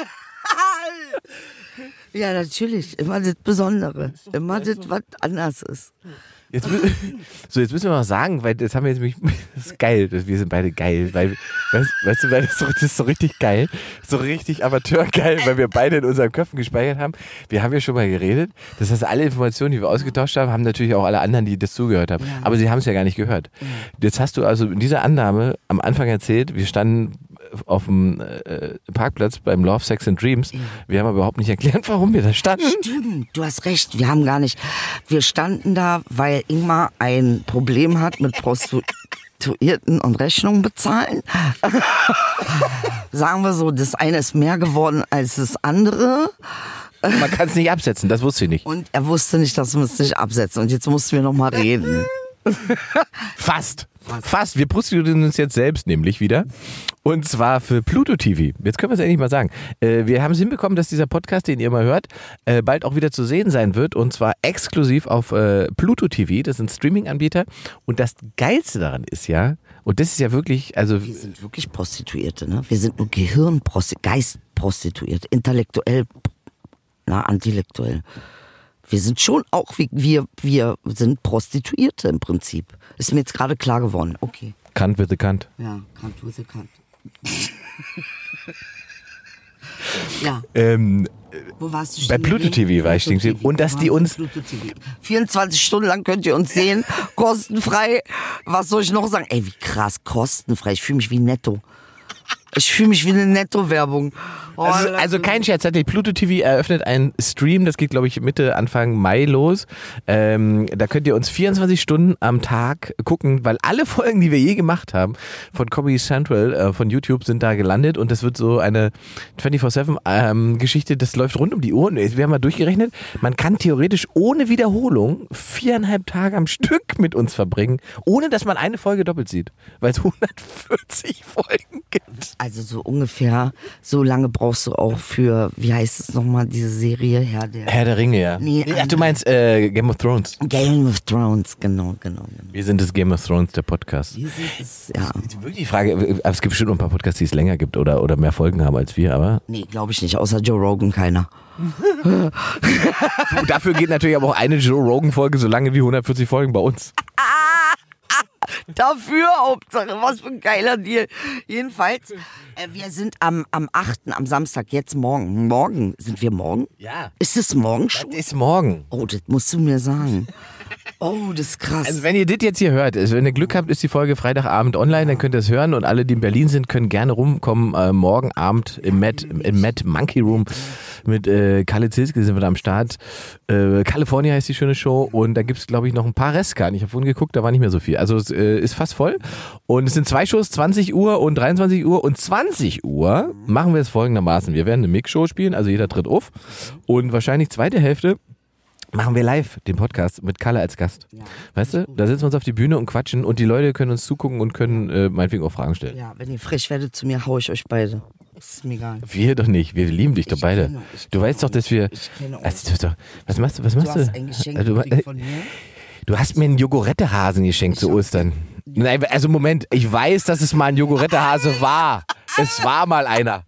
Ja, natürlich. Immer das Besondere. Immer das, was anders ist. Jetzt, <laughs> so, jetzt müssen wir mal sagen, weil das haben wir jetzt nämlich, das ist geil, wir sind beide geil, weil, weißt, weißt du, das, so, das ist so richtig geil, so richtig amateurgeil, weil wir beide in unseren Köpfen gespeichert haben. Wir haben ja schon mal geredet, das heißt, alle Informationen, die wir ausgetauscht haben, haben natürlich auch alle anderen, die das zugehört haben, aber sie haben es ja gar nicht gehört. Jetzt hast du also in dieser Annahme am Anfang erzählt, wir standen auf dem äh, Parkplatz beim Love, Sex and Dreams, wir haben aber überhaupt nicht erklärt, warum wir da standen. Stimmt, du hast recht. Wir haben gar nicht. Wir standen da, weil Ingmar ein Problem hat mit Prostituierten und Rechnungen bezahlen. Sagen wir so, das eine ist mehr geworden als das andere. Man kann es nicht absetzen, das wusste ich nicht. Und er wusste nicht, dass wir es nicht absetzen. Und jetzt mussten wir noch mal reden. <laughs> Fast. Fast. Wir prostituieren uns jetzt selbst nämlich wieder. Und zwar für Pluto TV. Jetzt können wir es endlich mal sagen. Äh, wir haben es hinbekommen, dass dieser Podcast, den ihr mal hört, äh, bald auch wieder zu sehen sein wird. Und zwar exklusiv auf äh, Pluto TV. Das sind Streaming-Anbieter. Und das Geilste daran ist ja, und das ist ja wirklich, also Wir sind wirklich Prostituierte, ne? Wir sind nur Gehirnprostituierte, Geistprostituierte, intellektuell na, intellektuell. Wir sind schon auch, wie- wir, wir sind Prostituierte im Prinzip. Ist mir jetzt gerade klar geworden. Okay. Kant with the Kant. Ja, Kant with the Kant. <laughs> ja, Ähm, wo warst du Bei Pluto? TV war ich stehen Pluto geblieben. Und dass die uns- Pluto TV. 24 Stunden lang könnt ihr uns sehen, <laughs> kostenfrei. Was soll ich noch sagen? Ey, wie krass, kostenfrei. Ich fühle mich wie netto. Ich fühle mich wie eine Netto-Werbung. Oh, Also, also kein Scherz, hat die Pluto TV eröffnet einen Stream, das geht glaube ich Mitte, Anfang Mai los. Ähm, da könnt ihr uns 24 Stunden am Tag gucken, weil alle <laughs> Folgen, die wir je gemacht haben von Comedy Central, äh, von YouTube, sind da gelandet und das wird so eine 24-7 ähm, Geschichte, das läuft rund um die Uhr. Und Wir haben mal durchgerechnet, man kann theoretisch ohne Wiederholung viereinhalb Tage am Stück mit uns verbringen, ohne dass man eine Folge doppelt sieht, weil es 140 Folgen gibt. Also so ungefähr, so lange brauchst du auch für, wie heißt es nochmal, diese Serie, Herr der Herr der Ringe, ja. Nee, Ach, du meinst äh, Game of Thrones. Game of Thrones, genau, genau, genau. Wir sind das Game of Thrones, der Podcast. Wir sind es, ja. Wirklich die Frage, aber es gibt bestimmt noch ein paar Podcasts, die es länger gibt oder, oder mehr Folgen haben als wir, aber Nee, glaube ich nicht, außer Joe Rogan keiner. <laughs> Dafür geht natürlich aber auch eine Joe Rogan-Folge so lange wie 140 Folgen bei uns. <laughs> Dafür Hauptsache, was für ein geiler Deal. Jedenfalls, wir sind am, am 8., am Samstag, jetzt morgen. Morgen, sind wir morgen? Ja. Ist es morgen schon? Das ist morgen. Oh, das musst du mir sagen. Oh, das ist krass. Also wenn ihr das jetzt hier hört, also wenn ihr Glück habt, ist die Folge Freitagabend online, dann könnt ihr es hören und alle, die in Berlin sind, können gerne rumkommen. Äh, morgen Abend im Matt, im Matt Monkey Room mit äh, Kalle Zilske sind wir da am Start. Äh, California heißt die schöne Show und da gibt es, glaube ich, noch ein paar Restkarten. Ich habe vorhin geguckt, da war nicht mehr so viel. Also es äh, ist fast voll. Und es sind zwei Shows, 20 Uhr und 23 Uhr und 20 Uhr machen wir es folgendermaßen. Wir werden eine Mix-Show spielen, also jeder tritt auf und wahrscheinlich zweite Hälfte machen wir live den Podcast mit Kalle als Gast. Weißt du, da setzen wir uns auf die Bühne und quatschen und die Leute können uns zugucken und können äh, meinetwegen auch Fragen stellen. ja, wenn ihr frech werdet zu mir, hau ich euch beide. Das ist mir egal. Wir doch nicht, wir lieben dich doch Ich beide. kenne. Du weißt doch, dass wir. Ich kenne euch. Also, du, was machst du? Was Du machst hast ein Geschenk Also, gekriegt äh, von mir. du hast mir einen Jogorettehasen geschenkt zu Ostern. Nein, also Moment, ich weiß, dass es mal ein Jogorettehase war. Es war mal einer.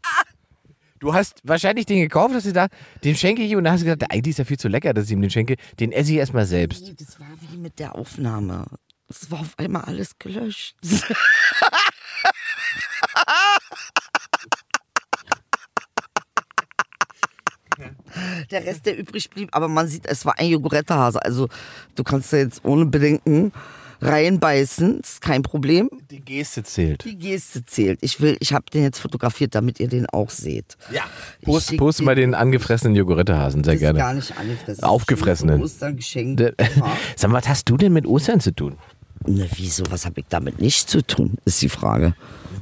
Du hast wahrscheinlich den gekauft, hast du gedacht, den schenke ich und dann hast du gedacht, eigentlich ist er viel zu lecker, dass ich ihm den schenke. Den esse ich erstmal selbst. Nee, das war wie mit der Aufnahme. Es war auf einmal alles gelöscht. <laughs> Der Rest, der übrig blieb, aber man sieht, es war ein Joghurttehase. Also du kannst da jetzt ohne Bedenken reinbeißen, ist kein Problem. Die Geste zählt. Die Geste zählt. Ich will, ich habe den jetzt fotografiert, damit ihr den auch seht. Ja. Post, schick post dir- mal den angefressenen Jogorettehasen, sehr gerne. gar nicht angefressen. Aufgefressenen. Ostern geschenkt. Der- <laughs> Sag mal, was hast du denn mit Ostern zu tun? Na, wieso? Was habe ich damit nicht zu tun, ist die Frage.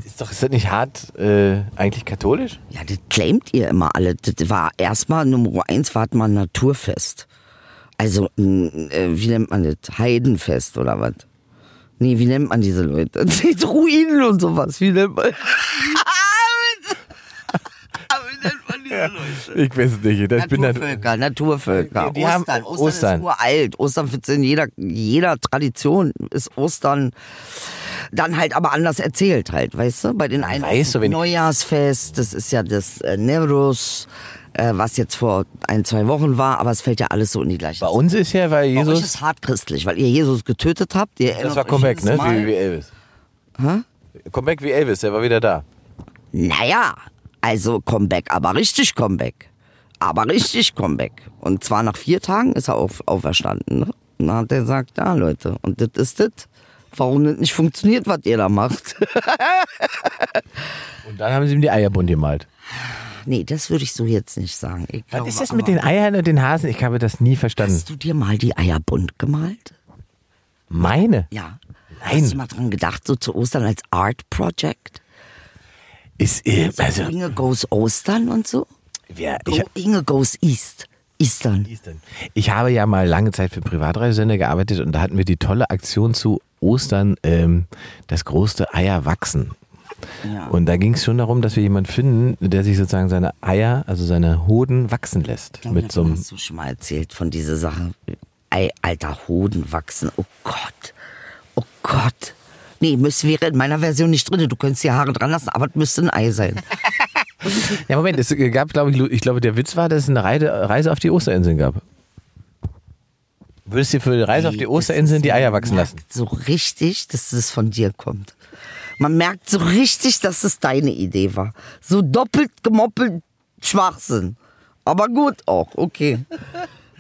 Ist doch, ist das nicht hart äh, eigentlich katholisch? Ja, das claimt ihr immer alle. Das war erstmal Nummer eins, war mal ein Naturfest. Also, mh, äh, wie nennt man das? Heidenfest oder was? Nee, wie nennt man diese Leute? <laughs> Die Druiden und sowas. Wie nennt man. <laughs> wie nennt man diese Leute? Ich weiß es nicht. Ich bin dann, Naturvölker, Naturvölker. Die- die haben Ostern. Ostern. Ostern. ist uralt. Ostern wird in jeder, jeder Tradition ist Ostern dann halt aber anders erzählt halt, weißt du? Bei den einen weiß so, wenn- Neujahrsfest, das ist ja das äh, Nevruz, äh, was jetzt vor ein, zwei Wochen war, aber es fällt ja alles so in die gleiche bei uns ist ja, weil Bei euch Jesus. ist hart christlich, weil ihr Jesus getötet habt. Ihr Das war Comeback, ne? Mal. Wie, wie Elvis. Comeback wie Elvis, der war wieder da. Naja, also Comeback, aber richtig Comeback. Aber richtig Comeback. Und zwar nach vier Tagen ist er auf, auferstanden. Ne? Und dann hat er gesagt, ja Leute, und das ist das. Warum das nicht funktioniert, was ihr da macht. <laughs> Und dann haben sie ihm die Eier bunt gemalt. Nee, das würde ich so jetzt nicht sagen. Ich Was glaube ist das mit den Eiern und den Hasen? Ich habe das nie verstanden. Hast du dir mal die Eier bunt gemalt? Meine? Ja. Nein. Hast du mal dran gedacht, so zu Ostern als Art Project? Ist, äh, also, Inge goes Ostern und so? ja, ich, Go, Inge goes East. Eastern. ich habe ja mal lange Zeit für einen Privatreisesender gearbeitet und da hatten wir die tolle Aktion zu Ostern, ähm, das große Eier wachsen. Ja. Und da ging es schon darum, dass wir jemanden finden, der sich sozusagen seine Eier, also seine Hoden wachsen lässt. Ja, mit so einem hast du schon mal erzählt von dieser Sache. Ei, alter, Hoden wachsen. Oh Gott. Oh Gott. Nee, müsste wäre in meiner Version nicht drin. Du könntest die Haare dran lassen, aber es müsste ein Ei sein. <laughs> Ja, Moment, es gab, glaube ich, ich glaube, der Witz war, dass es eine Reise, auf die Osterinseln gab. Würdest du für die Reise auf die Osterinseln die Eier wachsen lassen? So richtig, dass es von dir kommt. Man merkt so richtig, dass es deine Idee war. So doppelt gemoppelt Schwachsinn. Aber gut auch, okay.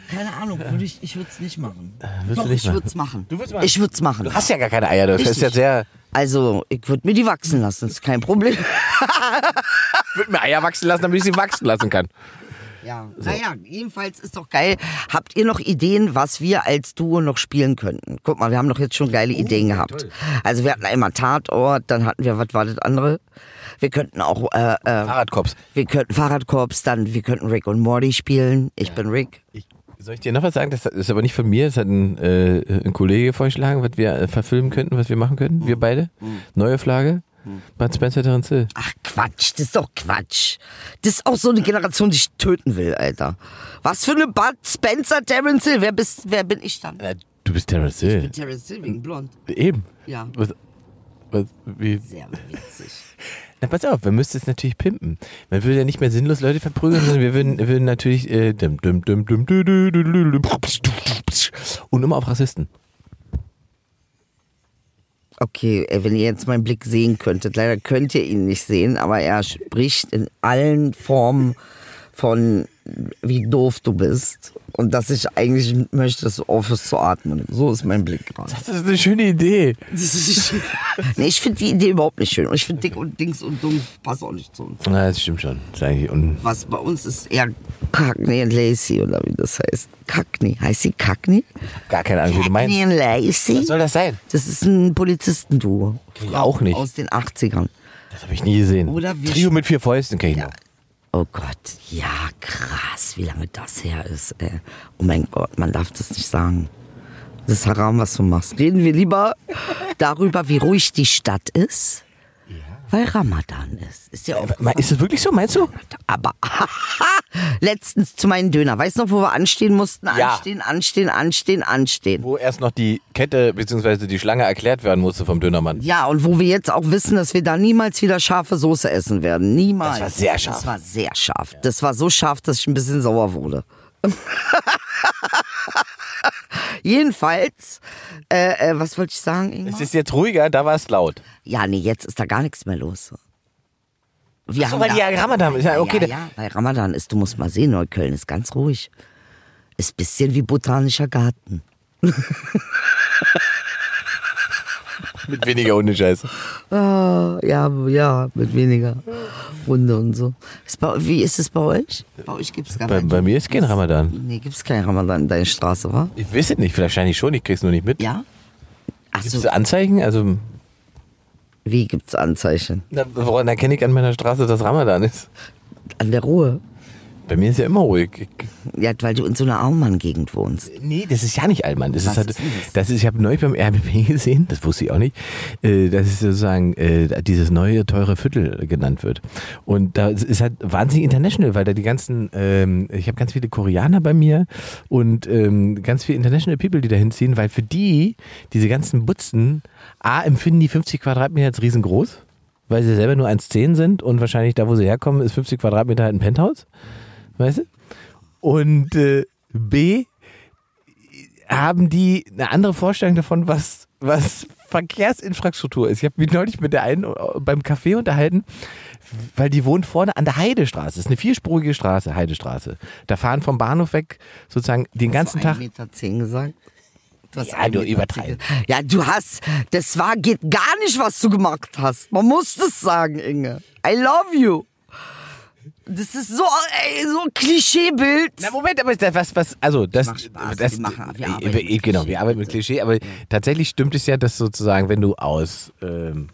Keine Ahnung, würde ich, ich würde es nicht machen. würdest Doch, du nicht ich würde es machen. Du würdest machen? Ich würde es machen. Du hast ja gar keine Eier, das ist Richtig. ja sehr. Also, ich würde mir die wachsen lassen, ist kein Problem. <laughs> Ich würde mir Eier wachsen lassen, damit ich sie wachsen lassen kann. Ja, naja, jedenfalls ist doch geil. Habt ihr noch Ideen, was wir als Duo noch spielen könnten? Guck mal, wir haben doch jetzt schon geile Ideen gehabt. Also wir hatten einmal Tatort, dann hatten wir, was war das andere? Wir könnten auch, äh, äh, Fahrradkops. wir könnten Fahrradkorps, dann wir könnten Rick und Morty spielen. Ich bin Rick. Ich, soll ich dir noch was sagen? Das ist aber nicht von mir. Das hat ein, äh, ein Kollege vorgeschlagen, was wir äh, verfilmen könnten, was wir machen könnten. Wir beide. Neue Flagge. Bud Spencer, Terence Hill. Ach Quatsch, das ist doch Quatsch. Das ist auch so eine Generation, die ich töten will, Alter. Was für eine Bud Spencer, Terence Hill? Wer, bist, wer bin ich dann? Na, du bist Terence Hill. Ich bin Terence Hill wegen blond. Eben. Ja. Was, was, wie? Sehr witzig. Na, pass auf, man müsste es natürlich pimpen. Man würde ja nicht mehr sinnlos Leute verprügeln, sondern wir würden, würden natürlich äh, und immer auf Rassisten. Okay, äh, wenn ihr jetzt meinen Blick sehen könntet, leider könnt ihr ihn nicht sehen, aber er spricht in allen Formen von wie doof du bist und dass ich eigentlich möchte, dass du aufhörst zu atmen. So ist mein Blick gerade. Das ist eine schöne Idee. <laughs> nee, ich finde die Idee überhaupt nicht schön und ich finde dick und dings und dumm passt auch nicht zu uns. Na, das stimmt schon. Das ist eigentlich un Was bei uns ist eher Cagney und Lacey oder wie das heißt. Cagney, heißt sie Cagney? gar keine Ahnung, wie du meinst. Cagney und Lacey? Was soll das sein? Das ist ein Polizistenduo. Auch nicht. Aus den 80ern. Das habe ich nie gesehen. Trio mit vier Fäusten kenn ich noch. Oh Gott, ja, krass, wie lange das her ist. Ey. Oh mein Gott, man darf das nicht sagen. Das ist Haram, was du machst. Reden wir lieber darüber, wie ruhig die Stadt ist, weil Ramadan ist. Ist ja Ma- Ist das wirklich so, meinst du? aber letztens zu meinen Döner. Weißt du noch, wo wir anstehen mussten? Ja. Anstehen, anstehen, anstehen, anstehen. Wo erst noch die Kette bzw. die Schlange erklärt werden musste vom Dönermann. Ja, und wo wir jetzt auch wissen, dass wir da niemals wieder scharfe Soße essen werden. Niemals. Das war sehr scharf. Das war sehr scharf. Das war so scharf, dass ich ein bisschen sauer wurde. <laughs> Jedenfalls, äh, äh, was wollte ich sagen, Ingmar? Es ist jetzt ruhiger, da war es laut. Ja, nee, jetzt ist da gar nichts mehr los. Wir Ach so, haben weil da- die ja Ramadan ist. Ja, okay. ja, ja, weil Ramadan ist, du musst mal sehen, Neukölln ist ganz ruhig. Ist ein bisschen wie botanischer Garten. <laughs> Mit weniger Hundescheiße. Ah, ja, ja, mit weniger Runde und so. Ist bei, wie ist es bei euch? Bei euch gibt es gar Bei, nicht. bei mir ist kein Ramadan. Nee, gibt es keinen Ramadan in deiner Straße, wa? Ich weiß es nicht, wahrscheinlich schon, ich krieg's nur nicht mit. Ja? Ach Gibt so, es Anzeichen? Also, wie gibt's Anzeichen? na, woran erkenne ich an meiner Straße, dass Ramadan ist? An der Ruhe. Bei mir ist ja immer ruhig. Ja, weil du in so einer Aumann-Gegend wohnst. nee, das ist ja nicht Allmann. Das Was ist halt, ist das? das ist, ich habe neulich beim RBB gesehen, das wusste ich auch nicht, äh, dass es sozusagen äh, dieses neue teure Viertel genannt wird. Und da ist halt wahnsinnig international, weil da die ganzen, ähm, ich habe ganz viele Koreaner bei mir und ähm, ganz viele international People, die da hinziehen, weil für die, diese ganzen Butzen, A, empfinden die 50 Quadratmeter als riesengroß, weil sie selber nur 1,10 sind und wahrscheinlich da, wo sie herkommen, ist 50 Quadratmeter halt ein Penthouse. Weißt du? Und äh, B, haben die eine andere Vorstellung davon, was, was Verkehrsinfrastruktur ist. Ich habe mich neulich mit der einen äh, beim Café unterhalten, weil die wohnt vorne an der Heidestraße. Das ist eine vierspurige Straße, Heidestraße. Da fahren vom Bahnhof weg sozusagen den ganzen Tag. 1,10 Meter zehn gesagt? Du hast Ja, du übertreibst. Ja, du hast, das war, geht gar nicht, was du gemacht hast. Man muss das sagen, Inge. I love you. Das ist so, ey, so ein Klischeebild. Na Moment, aber das, was, was, also das, Spaß, das wir machen- wir äh, arbeiten äh, mit genau, Klischee, wir arbeiten mit. Klischee, aber tatsächlich stimmt es ja, dass sozusagen, wenn du aus ähm,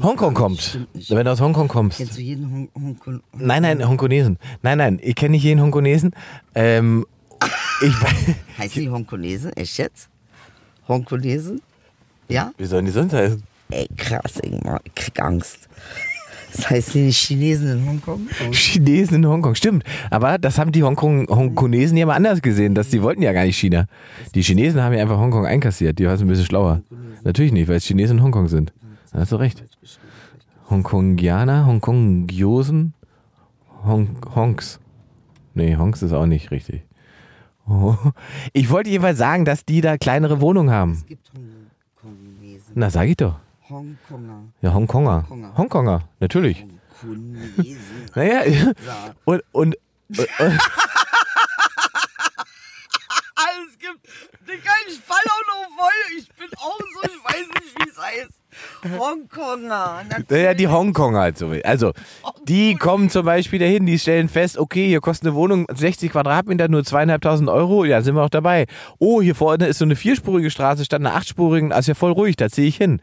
Hongkong kommst, wenn du aus Hongkong kommst, Kennst du jeden Hong Hongkong? Nein, nein, Hongkonesen. Nein, nein, ich kenne nicht jeden Hongkonesen. Ähm, ich <laughs> weiß. Heißen die Hongkonesen? Echt jetzt? Hongkonesen? Ja? Wie sollen die sonst heißen? Ey, krass, Ingmar. Ich krieg Angst. Das heißt die Chinesen in Hongkong? <laughs> Chinesen in Hongkong, stimmt. Aber das haben die Hongkong, Hongkonesen ja mal anders gesehen. Dass die wollten ja gar nicht China. Die Chinesen haben ja einfach Hongkong einkassiert. Die waren ein bisschen schlauer. Natürlich nicht, weil es Chinesen in Hongkong sind. Da hast du recht. Hongkongianer, Hongkongiosen, Hong Honks. Nee, Honks ist auch nicht richtig. Oh. <laughs> Ich wollte jeweils sagen, dass die da kleinere Wohnungen haben. Es gibt Hongkonesen. Na, sag ich doch. Hongkonger. Ja, Hongkonger. Hongkonger. Hongkonger, natürlich. Hongkonesen. <laughs> Naja, und, und, und, und <laughs> Alles gibt. Digga, ich fall auch noch voll. Ich bin auch so, ich weiß nicht, wie es heißt. Hongkonger. Naja, die Hongkonger halt so. Also, die kommen zum Beispiel dahin, die stellen fest, okay, hier kostet eine Wohnung 60 Quadratmeter, nur zweieinhalbtausend Euro, ja, sind wir auch dabei. Oh, hier vorne ist so eine vierspurige Straße statt einer achtspurigen, also ja voll ruhig, da ziehe ich hin.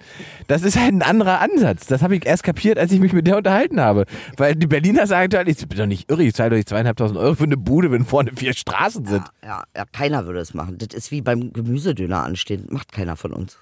Das ist halt ein anderer Ansatz. Das habe ich erst kapiert, als ich mich mit der unterhalten habe. Weil die Berliner sagen halt, ich bin doch nicht irre, ich zahle doch nicht zweieinhalbtausend Euro für eine Bude, wenn vorne vier Straßen sind. Ja, ja, keiner würde es machen. Das ist wie beim Gemüsedöner anstehen. Macht keiner von uns.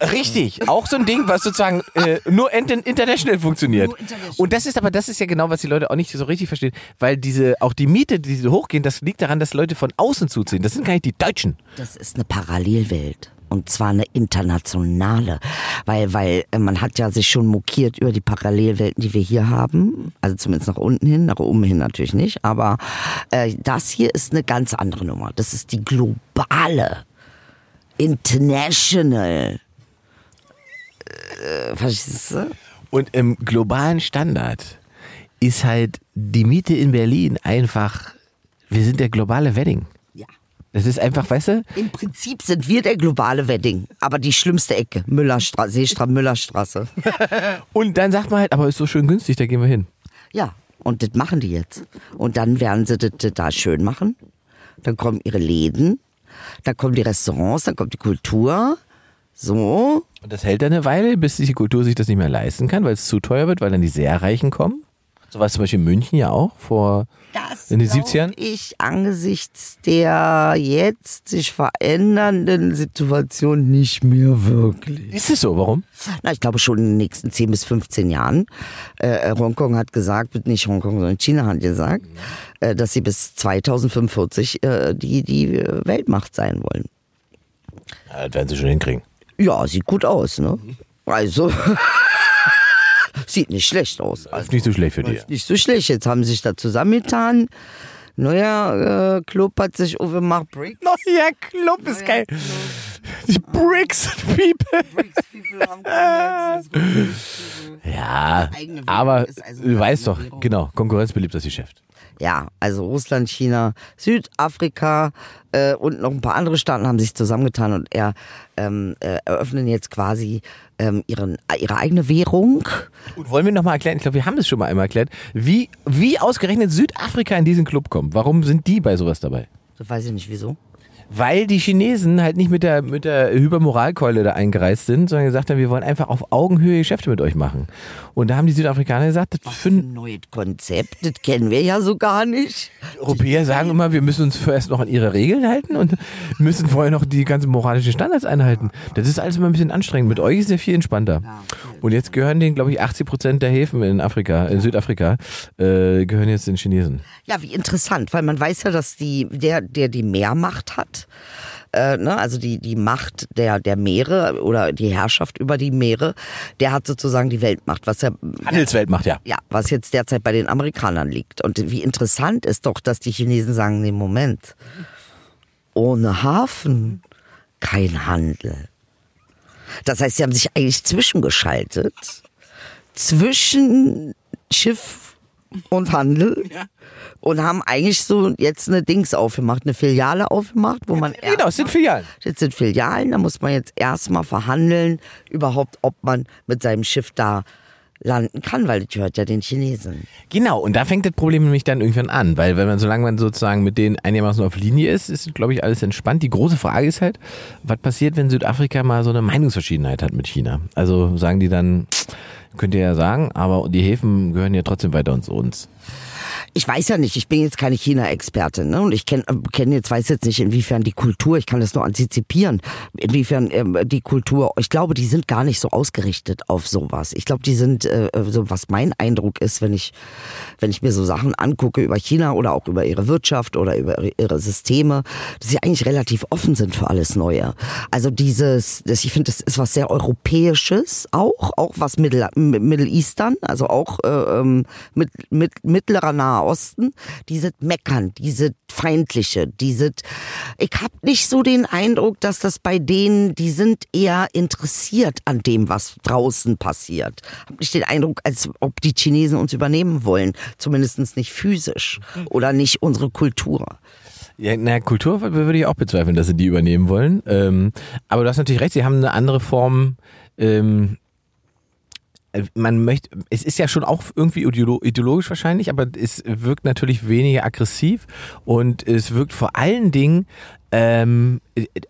Richtig, auch so ein Ding, was sozusagen äh, nur int- international funktioniert. Nur international. Und das ist aber, das ist ja genau, was die Leute auch nicht so richtig verstehen, weil diese, auch die Miete, die so hochgehen, das liegt daran, dass Leute von außen zuziehen. Das sind gar nicht die Deutschen. Das ist eine Parallelwelt. Und zwar eine internationale. Weil, weil äh, man hat ja sich schon mokiert über die Parallelwelten, die wir hier haben. Also zumindest nach unten hin, nach oben hin natürlich nicht. Aber äh, das hier ist eine ganz andere Nummer. Das ist die globale, international. Äh, verstehst du? Und im globalen Standard ist halt die Miete in Berlin einfach, wir sind der globale Wedding. Ja. Das ist einfach, weißt du, Im Prinzip sind wir der globale Wedding. Aber die schlimmste Ecke. Müllerstraße, Seestraße, Müllerstraße. <laughs> und dann sagt man halt, aber ist so schön günstig, da gehen wir hin. Ja, und das machen die jetzt. Und dann werden sie das, das da schön machen. Dann kommen ihre Läden, dann kommen die Restaurants, dann kommt die Kultur. So. Und das hält dann eine Weile, bis die Kultur sich das nicht mehr leisten kann, weil es zu teuer wird, weil dann die sehr Reichen kommen. So war es zum Beispiel in München ja auch vor Das in den glaub 70ern. ich angesichts der jetzt sich verändernden Situation nicht mehr wirklich. Ist es so? Warum? Na, ich glaube schon in den nächsten 10 bis 15 Jahren. Äh, Hongkong hat gesagt, nicht Hongkong, sondern China hat gesagt, äh, dass sie bis 2045 äh, die, die Weltmacht sein wollen. Ja, das werden sie schon hinkriegen. Ja, sieht gut aus, ne? Also, <laughs> sieht nicht schlecht aus. Ist nicht so schlecht für dich. Läuft nicht so schlecht. Jetzt haben sie sich da zusammengetan. Neuer äh, Club hat sich aufgemacht. Bricks. Neuer Club ist geil. Die Bricks People. Bricks People haben Ja, aber ist also du weißt doch, genau, Konkurrenz belebt das Geschäft. Ja, also Russland, China, Südafrika äh, und noch ein paar andere Staaten haben sich zusammengetan und er, ähm, äh, eröffnen jetzt quasi ähm, ihren, ihre eigene Währung. Und wollen wir nochmal erklären, ich glaube, wir haben es schon mal einmal erklärt, wie, wie ausgerechnet Südafrika in diesen Club kommt. Warum sind die bei sowas dabei? Das weiß ich nicht wieso. Weil die Chinesen halt nicht mit der, mit der Hypermoralkeule da eingereist sind, sondern gesagt haben, wir wollen einfach auf Augenhöhe Geschäfte mit euch machen. Und da haben die Südafrikaner gesagt, das Für ein neues Konzept, das kennen wir ja so gar nicht. Europäer sagen immer, wir müssen uns vorerst noch an ihre Regeln halten und müssen vorher noch die ganzen moralischen Standards einhalten. Das ist alles immer ein bisschen anstrengend. Mit euch ist es ja viel entspannter. Und jetzt gehören denen, glaube ich, 80 Prozent der Häfen in Afrika, in Südafrika, äh, gehören jetzt den Chinesen. Ja, wie interessant, weil man weiß ja, dass die, der, der die Meermacht hat, äh, ne, also die, die Macht der, der Meere oder die Herrschaft über die Meere, der hat sozusagen die Weltmacht, was ja, Handelswelt macht ja. ja, was jetzt derzeit bei den Amerikanern liegt. Und wie interessant ist doch, dass die Chinesen sagen, nee, Moment, ohne Hafen kein Handel. Das heißt, sie haben sich eigentlich zwischengeschaltet zwischen Schiff und Handel und haben eigentlich so jetzt eine Dings aufgemacht, eine Filiale aufgemacht, wo man Genau, es sind Filialen. Jetzt sind Filialen, da muss man jetzt erstmal verhandeln, überhaupt, ob man mit seinem Schiff da landen kann, weil das gehört ja den Chinesen. Genau, und da fängt das Problem nämlich dann irgendwann an, weil wenn man, solange man sozusagen mit denen einigermaßen auf Linie ist, ist, glaube ich, alles entspannt. Die große Frage ist halt, was passiert, wenn Südafrika mal so eine Meinungsverschiedenheit hat mit China? Also sagen die dann, könnt ihr ja sagen, aber die Häfen gehören ja trotzdem weiter zu uns. Ich weiß ja nicht, ich bin jetzt keine China-Expertin, ne? Und ich kenne kenn jetzt, weiß jetzt nicht, inwiefern die Kultur, ich kann das nur antizipieren, inwiefern ähm, die Kultur, ich glaube, die sind gar nicht so ausgerichtet auf sowas. Ich glaube, die sind, äh, so was mein Eindruck ist, wenn ich, wenn ich mir so Sachen angucke über China oder auch über ihre Wirtschaft oder über ihre Systeme, dass sie eigentlich relativ offen sind für alles Neue. Also dieses, das, ich finde, das ist was sehr Europäisches auch, auch was Middle, Middle Eastern, also auch äh, ähm, mit, mit mittlerer Nahe Osten, diese Meckern, diese feindliche, diese, ich habe nicht so den Eindruck, dass das bei denen, die sind eher interessiert an dem, was draußen passiert. Habe nicht den Eindruck, als ob die Chinesen uns übernehmen wollen, zumindest nicht physisch oder nicht unsere Kultur. Ja, na, Kultur würde ich auch bezweifeln, dass sie die übernehmen wollen. Ähm, aber du hast natürlich recht, sie haben eine andere Form ähm, man möchte, es ist ja schon auch irgendwie ideologisch wahrscheinlich, aber es wirkt natürlich weniger aggressiv und es wirkt vor allen Dingen ähm,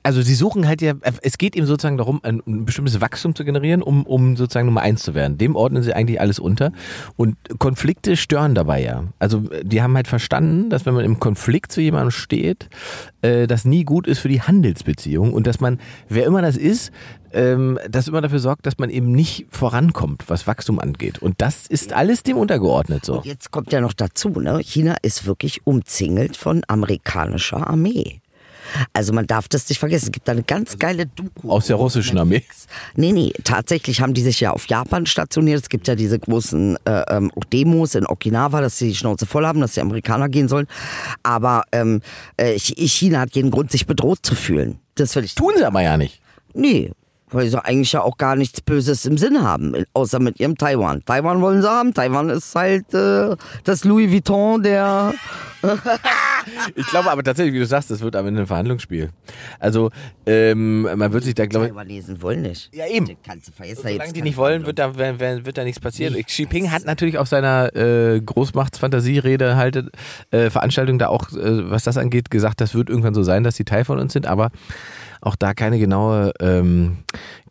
also sie suchen halt ja, es geht ihm sozusagen darum, ein, ein, bestimmtes Wachstum zu generieren, um, um sozusagen Nummer eins zu werden. Dem ordnen sie eigentlich alles unter. Und Konflikte stören dabei ja. Also die haben halt verstanden, dass wenn man im Konflikt zu jemandem steht, äh, das nie gut ist für die Handelsbeziehung und dass man, wer immer das ist, ähm, das immer dafür sorgt, dass man eben nicht vorankommt, was Wachstum angeht. Und das ist alles dem untergeordnet so. Und jetzt kommt ja noch dazu, ne? China ist wirklich umzingelt von amerikanischer Armee. Also man darf das nicht vergessen. Es gibt da eine ganz geile Doku. Aus der russischen Armee? Nee, nee. Tatsächlich haben die sich ja auf Japan stationiert. Es gibt ja diese großen äh, ähm, Demos in Okinawa, dass sie die Schnauze voll haben, dass die Amerikaner gehen sollen. Aber ähm, äh, China hat jeden Grund, sich bedroht zu fühlen. Das will ich. Tun sie aber ja nicht. Nee, weil sie eigentlich ja auch gar nichts Böses im Sinn haben, außer mit ihrem Taiwan. Taiwan wollen sie haben. Taiwan ist halt äh, das Louis Vuitton der. <laughs> ich glaube aber tatsächlich, wie du sagst, das wird am Ende ein Verhandlungsspiel. Also ähm, man wird sich da, glaube ich. Taiwanesen wollen nicht. Ja eben. Kannst du vergessen. Solange die nicht wollen, wird da, wird, wird da nichts passieren. Xi Jinping hat natürlich auf seiner äh, Großmachtsfantasierede halt äh, Veranstaltung da auch, äh, was das angeht, gesagt, das wird irgendwann so sein, dass die Teil von uns sind, aber auch da keine genaue, ähm,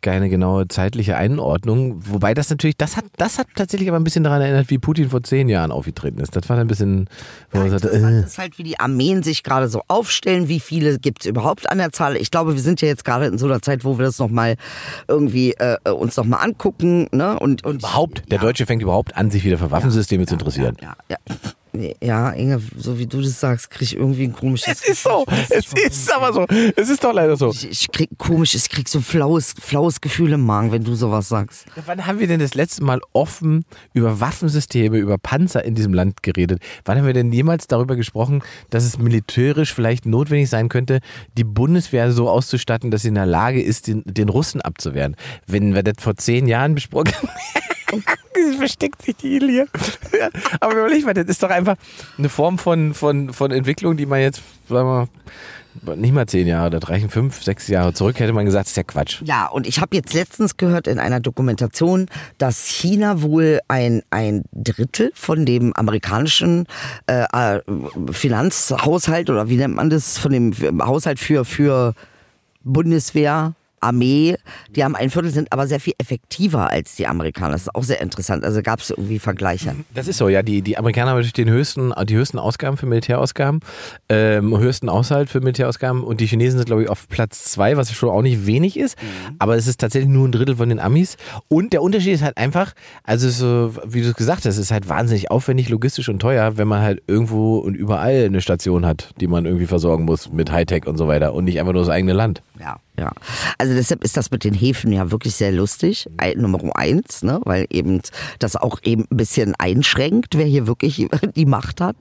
keine genaue zeitliche Einordnung. Wobei das natürlich, das hat, das hat tatsächlich aber ein bisschen daran erinnert, wie Putin vor zehn Jahren aufgetreten ist. Das war ein bisschen, wo ja, man sagte, äh. ist halt, wie die Armeen sich gerade so aufstellen, wie viele gibt es überhaupt an der Zahl. Ich glaube, wir sind ja jetzt gerade in so einer Zeit, wo wir das nochmal irgendwie äh, uns nochmal angucken. Ne? Und, und überhaupt, der Deutsche fängt überhaupt an, sich wieder für Waffensysteme ja, zu interessieren. ja, ja. Ja. Inge, so wie du das sagst, krieg ich irgendwie ein komisches. Es ist so, es ist aber so. Es ist doch leider so. Ich, ich krieg komisch, ich krieg so flaues, flaues Gefühl im Magen, wenn du sowas sagst. Wann haben wir denn das letzte Mal offen über Waffensysteme, über Panzer in diesem Land geredet? Wann haben wir denn jemals darüber gesprochen, dass es militärisch vielleicht notwendig sein könnte, die Bundeswehr so auszustatten, dass sie in der Lage ist, den, den Russen abzuwehren? Wenn wir das vor zehn Jahren besprochen <laughs> <laughs> versteckt sich die hier. <laughs> Aber überleg mal, das ist doch einfach eine Form von, von, von Entwicklung, die man jetzt, sagen wir mal, nicht mal zehn Jahre, das reichen fünf, sechs Jahre zurück, hätte man gesagt, das ist ja Quatsch. Ja, und ich habe jetzt letztens gehört in einer Dokumentation, dass China wohl ein, ein Drittel von dem amerikanischen äh, äh Finanzhaushalt oder wie nennt man das, von dem Haushalt für, für Bundeswehr Armee, die haben ein Viertel, sind aber sehr viel effektiver als die Amerikaner. Das ist auch sehr interessant. Also gab es irgendwie Vergleiche. Das ist so, ja. Die, die Amerikaner haben natürlich den höchsten, die höchsten Ausgaben für Militärausgaben, ähm, höchsten Aushalt für Militärausgaben und die Chinesen sind, glaube ich, auf Platz zwei, was schon auch nicht wenig ist. Mhm. Aber es ist tatsächlich nur ein Drittel von den Amis. Und der Unterschied ist halt einfach, also so, wie du es gesagt hast, es ist halt wahnsinnig aufwendig, logistisch und teuer, wenn man halt irgendwo und überall eine Station hat, die man irgendwie versorgen muss mit Hightech und so weiter und nicht einfach nur das eigene Land. Ja. Ja, also deshalb ist das mit den Häfen ja wirklich sehr lustig. Nummer eins, ne? weil eben das auch eben ein bisschen einschränkt, wer hier wirklich <laughs> die Macht hat,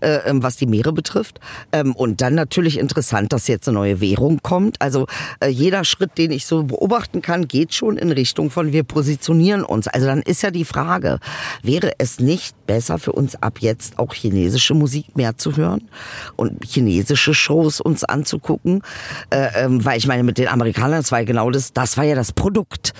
äh, ähm, was die Meere betrifft. Ähm, und dann natürlich interessant, dass jetzt eine neue Währung kommt. Also äh, jeder Schritt, den ich so beobachten kann, geht schon in Richtung von wir positionieren uns. Also dann ist ja die Frage, wäre es nicht besser für uns ab jetzt auch chinesische Musik mehr zu hören und chinesische Shows uns anzugucken? Äh, ähm, weil ich meine, mit den Amerikanern, das war ja genau das, das war ja das Produkt.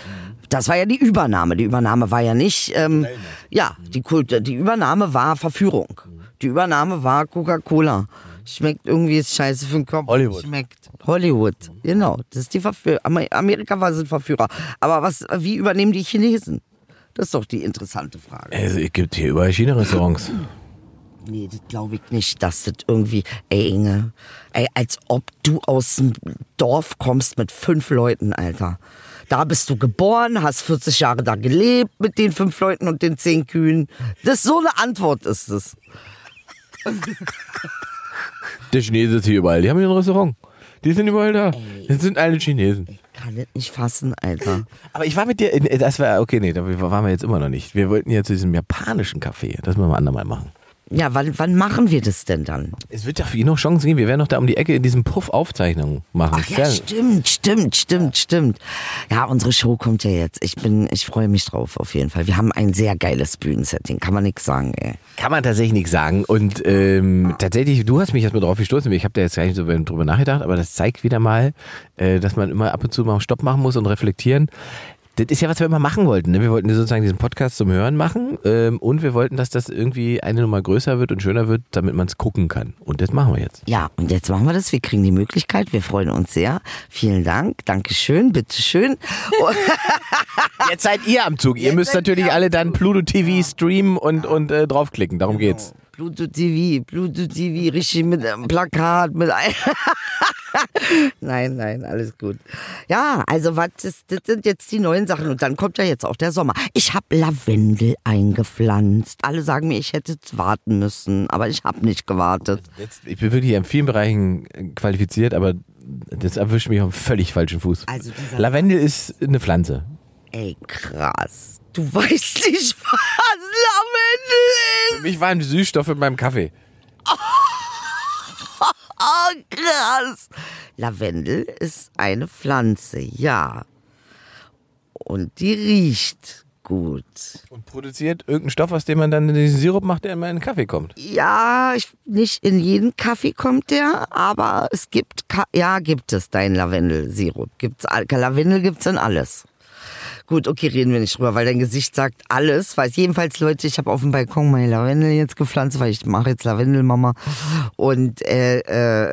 Das war ja die Übernahme. Die Übernahme war ja nicht, ähm, ja, die, die Übernahme war Verführung. Die Übernahme war Coca-Cola. Schmeckt irgendwie scheiße für den Kopf. Hollywood. Schmeckt. Hollywood. Genau. Das ist die Verführer. Amerika war sind Verführer. Aber was, wie übernehmen die Chinesen? Das ist doch die interessante Frage. Es gibt hier überall China-Restaurants. Nee, das glaube ich nicht, dass das irgendwie, ey Inge, ey, als ob du aus dem Dorf kommst mit fünf Leuten, Alter. Da bist du geboren, hast 40 Jahre da gelebt mit den fünf Leuten und den zehn Kühen. Das ist so eine Antwort ist es. Der Chinese ist hier überall. Die haben hier ein Restaurant. Die sind überall da. Das sind alle Chinesen. Kann das nicht fassen, Alter. Aber ich war mit dir, in, das war, okay, nee, da waren wir jetzt immer noch nicht. Wir wollten ja zu diesem japanischen Café. Das müssen wir ein andermal machen. Ja, wann, wann machen wir das denn dann? Es wird ja für ihn noch Chancen geben. Wir werden noch da um die Ecke in diesem Puff Aufzeichnungen machen. Ach ja, stimmt, stimmt, stimmt, stimmt. Ja, unsere Show kommt ja jetzt. Ich bin, ich freue mich drauf auf jeden Fall. Wir haben ein sehr geiles Bühnensetting, kann man nichts sagen, ey. Kann man tatsächlich nichts sagen. Und ähm, tatsächlich, du hast mich jetzt mal drauf gestoßen. Ich habe da jetzt gar nicht so drüber nachgedacht, aber das zeigt wieder mal, äh, dass man immer ab und zu mal Stopp machen muss und reflektieren. Das ist ja, was wir immer machen wollten. Ne? Wir wollten sozusagen diesen Podcast zum Hören machen ähm, und wir wollten, dass das irgendwie eine Nummer größer wird und schöner wird, damit man es gucken kann. Und das machen wir jetzt. Ja, und jetzt machen wir das. Wir kriegen die Möglichkeit. Wir freuen uns sehr. Vielen Dank. Dankeschön. Bitteschön. <laughs> jetzt seid ihr am Zug. Ihr Jetzt müsst natürlich alle dann Pluto TV streamen und, und äh, draufklicken. Darum Genau. geht's. Pluto TV, Pluto TV, richtig mit einem Plakat, mit ein <laughs> Nein, nein, alles gut. Ja, also was ist, das sind jetzt die neuen Sachen und dann kommt ja jetzt auch der Sommer. Ich habe Lavendel eingepflanzt. Alle sagen mir, ich hätte warten müssen, aber ich habe nicht gewartet. Jetzt, ich bin wirklich in vielen Bereichen qualifiziert, aber das erwischt mich auf einem völlig falschen Fuß. Also Lavendel ist eine Pflanze. Ey, krass. Du weißt nicht, <laughs> was Lavendel Für mich waren Süßstoffe in meinem Kaffee. <laughs> Oh, krass. Lavendel ist eine Pflanze, ja. Und die riecht gut. Und produziert irgendeinen Stoff, aus dem man dann in diesen Sirup macht, der in meinen Kaffee kommt. Ja, ich, nicht in jeden Kaffee kommt der, aber es gibt, Ka ja, gibt es deinen Lavendelsirup. Gibt's, Lavendel gibt's in alles. Gut, okay, reden wir nicht drüber, weil dein Gesicht sagt alles. Weiß jedenfalls, Leute, ich habe auf dem Balkon meine Lavendel jetzt gepflanzt, weil ich mache jetzt Lavendelmama. Und äh,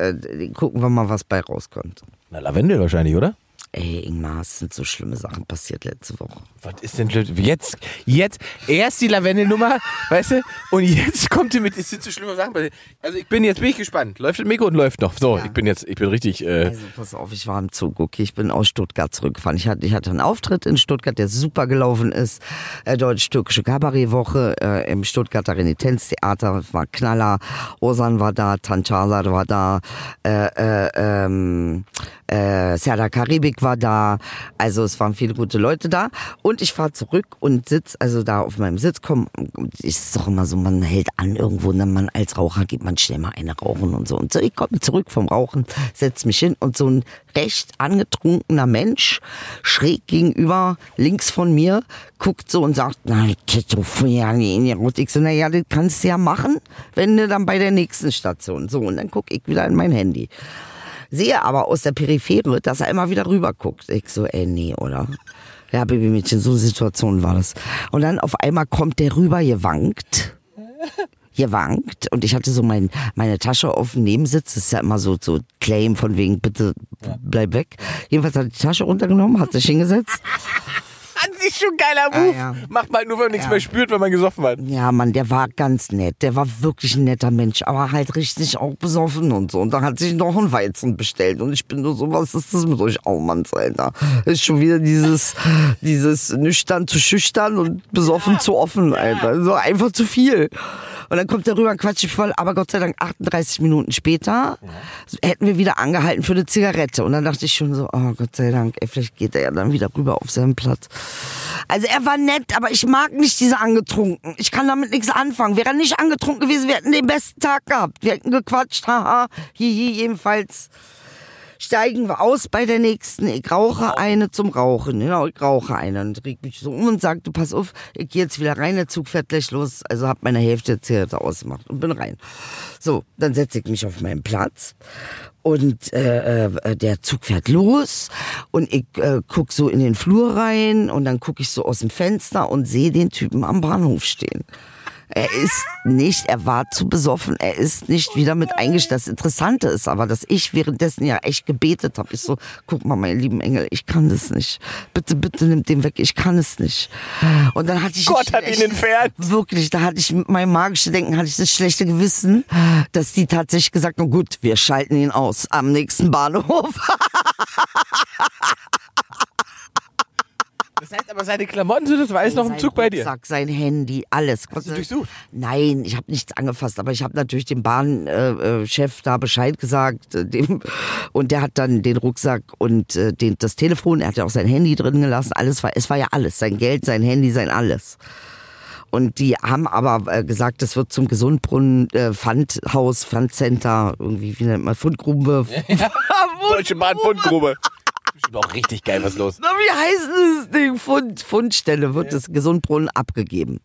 äh, gucken wir mal, was bei rauskommt. Na, Lavendel wahrscheinlich, oder? Ey, Ingmar, es sind so schlimme Sachen passiert letzte Woche. Was ist denn? Jetzt, jetzt, erst die Lavendelnummer, weißt du? Und jetzt kommt ihr mit, es sind so schlimme Sachen. passiert. Also ich bin, jetzt bin ich gespannt. Läuft das Mikro und läuft noch. So, ich bin jetzt, ich bin richtig, äh, Also pass auf, ich war im Zug, okay, ich bin aus Stuttgart zurückgefahren. Ich hatte, ich hatte einen Auftritt in Stuttgart, der super gelaufen ist. Äh, Deutsch-Türkische Kabarettwoche äh, im Stuttgarter Renitenztheater, war Knaller. Osan war da, Tanchalar war da, äh, äh, ähm, äh, Serda Karibik war da. Also es waren viele gute Leute da. Und ich fahre zurück und sitz also da auf meinem Sitz. Komm, ist doch immer so, man hält an irgendwo und dann man als Raucher geht man schnell mal eine rauchen und so. Und so, ich komme zurück vom Rauchen, setz mich hin und so ein recht angetrunkener Mensch schräg gegenüber, links von mir, guckt so und sagt, na, ich so, naja, das kannst du ja machen, wenn du dann bei der nächsten Station. So, und dann guck ich wieder in mein Handy. Sehe aber aus der Peripherie, dass er immer wieder rüber guckt. Ich so, ey, nee, oder? Ja, Babymädchen, so eine Situation war das. Und dann auf einmal kommt der rüber gewankt. Gewankt. Und ich hatte so mein, meine Tasche auf dem Nebensitz. Das ist ja immer so, so Claim von wegen, bitte bleib weg. Jedenfalls hat er die Tasche runtergenommen, hat sich hingesetzt. An sich schon geiler Move. ja. Macht man nur, wenn man nichts mehr spürt, wenn man gesoffen hat. Ja, Mann, der war ganz nett. Der war wirklich ein netter Mensch, aber halt richtig auch besoffen und so. Und da hat sich noch ein Weizen bestellt. Und ich bin nur so, was ist das mit euch Aumanns, Alter? Ist schon wieder dieses, dieses nüchtern zu schüchtern und besoffen zu offen, Alter. So einfach zu viel. Und dann kommt er rüber, quatscht mich voll, aber Gott sei Dank 38 Minuten später hätten wir wieder angehalten für eine Zigarette. Und dann dachte ich schon so, oh Gott sei Dank, ey, vielleicht geht er ja dann wieder rüber auf seinen Platz. Also er war nett, aber ich mag nicht diese angetrunken. Ich kann damit nichts anfangen. Wäre er nicht angetrunken gewesen, wir hätten den besten Tag gehabt. Wir hätten gequatscht, haha, hihi, jedenfalls steigen wir aus bei der nächsten. Ich rauche eine zum Rauchen. Genau, ich rauche eine und reg mich so um und sagte, pass auf, ich gehe jetzt wieder rein, der Zug fährt gleich los. Also hab meine Hälfte Zigarette ausgemacht und bin rein. So, dann setze ich mich auf meinen Platz und äh, äh, der Zug fährt los und ich äh, guck so in den Flur rein und dann gucke ich so aus dem Fenster und sehe den Typen am Bahnhof stehen. Er ist nicht, er war zu besoffen, er ist nicht wieder mit eingestiegen. Das Interessante ist aber, dass ich währenddessen ja echt gebetet habe. Ich so, guck mal, meine lieben Engel, ich kann das nicht. Bitte, bitte nimm den weg, ich kann es nicht. Und dann hatte ich Gott hat ihn entfernt. Wirklich, da hatte ich mit meinem magischen Denken hatte ich das schlechte Gewissen, dass die tatsächlich gesagt haben, gut, wir schalten ihn aus am nächsten Bahnhof. <laughs> Das heißt aber, seine Klamotten sind das weiß noch im Zug bei dir. Rucksack, sein Handy, alles. Hast du durchsucht? Nein, ich habe nichts angefasst, aber ich habe natürlich dem Bahnchef äh, Chef da Bescheid gesagt. Äh, dem, und der hat dann den Rucksack und äh, den, das Telefon, er hat ja auch sein Handy drin gelassen. Alles war, es war ja alles, sein Geld, sein Handy, sein alles. Und die haben aber äh, gesagt, das wird zum Gesundbrunnen, äh, Pfandhaus, Pfandcenter, irgendwie, wie nennt man, Fundgrube. <laughs> Deutsche Bahn Fundgrube. Bestimmt auch richtig geil, was los. Na, wie heißt das Ding? Fund, Fundstelle wird das Gesundbrunnen abgegeben.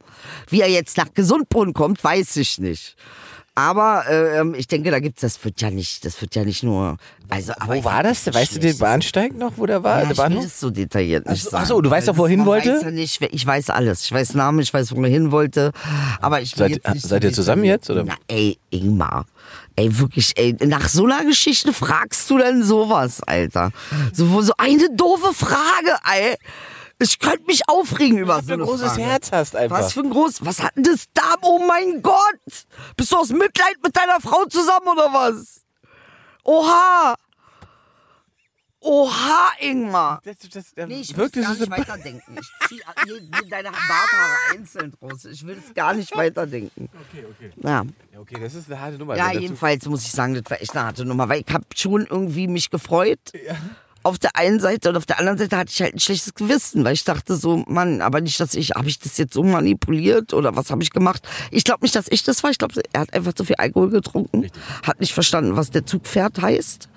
Wie er jetzt nach Gesundbrunnen kommt, weiß ich nicht. Aber ähm, ich denke, da gibt's, das wird ja nicht, das wird ja nicht nur. Also, aber Wo war das? Weißt du den Bahnsteig noch, wo der war? Ja, der ich will Bahnhof? es so detailliert nicht so, sagen. ach so, du weißt doch, wo hin Man wollte? Weiß ja nicht, ich weiß alles. Ich weiß Namen, ich weiß, wo er hin wollte. Aber ich Seid- nicht seid so ihr zusammen jetzt, oder? Na, ey, Ingmar. Ey, wirklich, ey, nach so einer Geschichte fragst du denn sowas, Alter? So, so eine doofe Frage, ey. Ich könnte mich aufregen über so für ein eine großes Frage. Herz hast einfach. Was für ein groß, was hat denn das da? Oh mein Gott! Bist du aus Mitleid mit deiner Frau zusammen oder was? Oha! Oha, Ingmar! Das, das, das, Nee, ich will gar nicht weiterdenken. Ich zieh hier, hier deine Barthaare einzeln draus. Ich will es gar nicht weiterdenken. Okay, okay. Ja, Ja, okay, das ist eine harte Nummer. ja jedenfalls muss ich sagen, das war echt eine harte Nummer, weil ich habe schon irgendwie mich gefreut. Auf der einen Seite und auf der anderen Seite hatte ich halt ein schlechtes Gewissen, weil ich dachte so, Mann, aber nicht, dass ich, habe ich das jetzt so manipuliert oder was habe ich gemacht? Ich glaube nicht, dass ich das war. Ich glaube, er hat einfach zu viel Alkohol getrunken, hat nicht verstanden, was der Zug fährt heißt.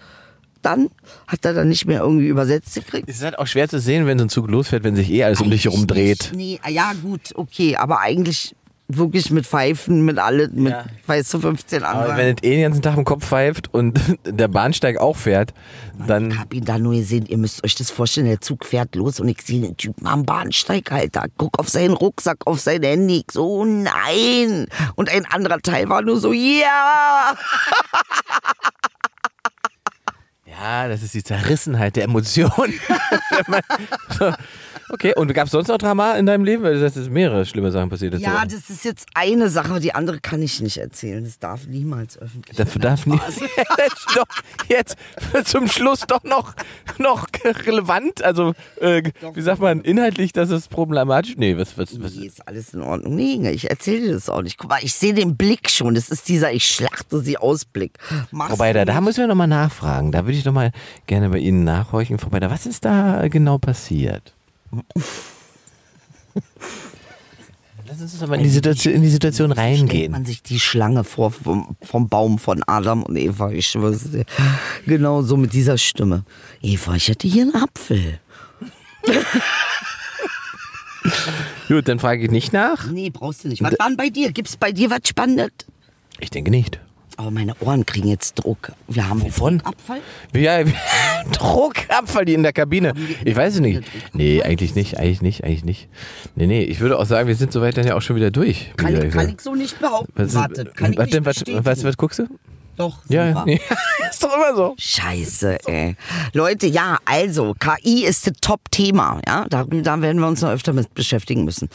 Dann hat er dann nicht mehr irgendwie übersetzt gekriegt. Es ist halt auch schwer zu sehen, wenn so ein Zug losfährt, wenn sich eh alles um dich herum dreht. Nee, ja gut, okay, aber eigentlich wirklich mit Pfeifen, mit alle, mit, Ja. weißt du, 15 Aber anderen. wenn es eh den ganzen Tag im Kopf pfeift und <laughs> der Bahnsteig auch fährt, Ich dann. hab ihn da nur gesehen, ihr müsst euch das vorstellen, der Zug fährt los und ich sehe den Typen am Bahnsteig, Alter. Guck auf seinen Rucksack, auf sein Handy. Ich So, nein. Und ein anderer Teil war nur so, ja. Ja, das ist die Zerrissenheit der Emotionen. <laughs> <laughs> Okay, und gab es sonst noch Drama in deinem Leben? Weil das ist mehrere schlimme Sachen passiert. Ja, das ist jetzt eine Sache, die andere kann ich nicht erzählen. Das darf niemals öffentlich Das darf. <laughs> <laughs> Jetzt doch jetzt zum Schluss doch noch, noch relevant. Also, äh, wie sagt man, inhaltlich, das ist problematisch. Nee, was, was, was. Nee, ist alles in Ordnung. Nee, ich erzähle dir das auch nicht. Guck mal, ich sehe den Blick schon. Das ist dieser Ich schlachte sie Ausblick. Machst Wobei, da, du da müssen wir nochmal nachfragen. Da würde ich nochmal gerne bei Ihnen nachhorchen. Vorbei, da, was ist da genau passiert? Lass uns mal in die Situation, in die Situation stellt reingehen. man sich die Schlange vor vom, vom Baum von Adam und Eva. Ich schwöre es dir. Genau so mit dieser Stimme. Eva, ich hätte hier einen Apfel. <laughs> Gut, dann frage ich nicht nach. Nee, brauchst du nicht. Was war denn bei dir? Gibt's bei dir was Spannendes? Ich denke nicht. Aber meine Ohren kriegen jetzt Druck. Wir haben Wovon? Abfall? Ja, Druckabfall die in der Kabine. Ich weiß es nicht. Nee, eigentlich nicht, eigentlich nicht, eigentlich nicht. Nee, nee, ich würde auch sagen, wir sind soweit dann ja auch schon wieder durch. Kann, ich, kann ich so nicht behaupten. Was, Warte, kann ich warte, nicht warte, bestätigen. was, was guckst du? Doch, Ja, super. ja. <laughs> ist doch immer so. Scheiße, ey. Leute, ja, also, KI ist das Top-Thema, ja. Da, da werden wir uns noch öfter mit beschäftigen müssen.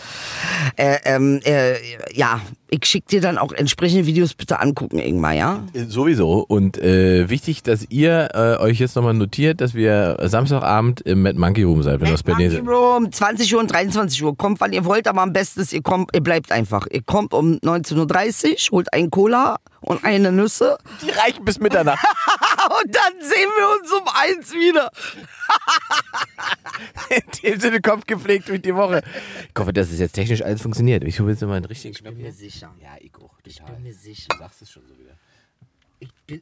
Äh, ähm, äh, ja, ich schick dir dann auch entsprechende Videos bitte angucken, Ingmar, ja? Äh, Sowieso. Und äh, wichtig, dass ihr äh, euch jetzt nochmal notiert, dass wir Samstagabend im Mad Monkey Room seid, wenn das bei Monkey dir Room, 20 Uhr und 23 Uhr. Kommt, wann ihr wollt, aber am besten ist, ihr kommt, ihr bleibt einfach. Ihr kommt um 19.30 Uhr, holt einen Cola und eine Nüsse Die reichen bis Mitternacht. <laughs> und dann sehen wir uns um eins wieder. <laughs> In dem Sinne kommt gepflegt durch die Woche. Ich hoffe, dass es jetzt technisch alles funktioniert. Ich hole jetzt mal einen richtigen Schnapp. Bin mir sicher. Ja, ich auch. Ich bin mir sicher. Du sagst es schon so wieder.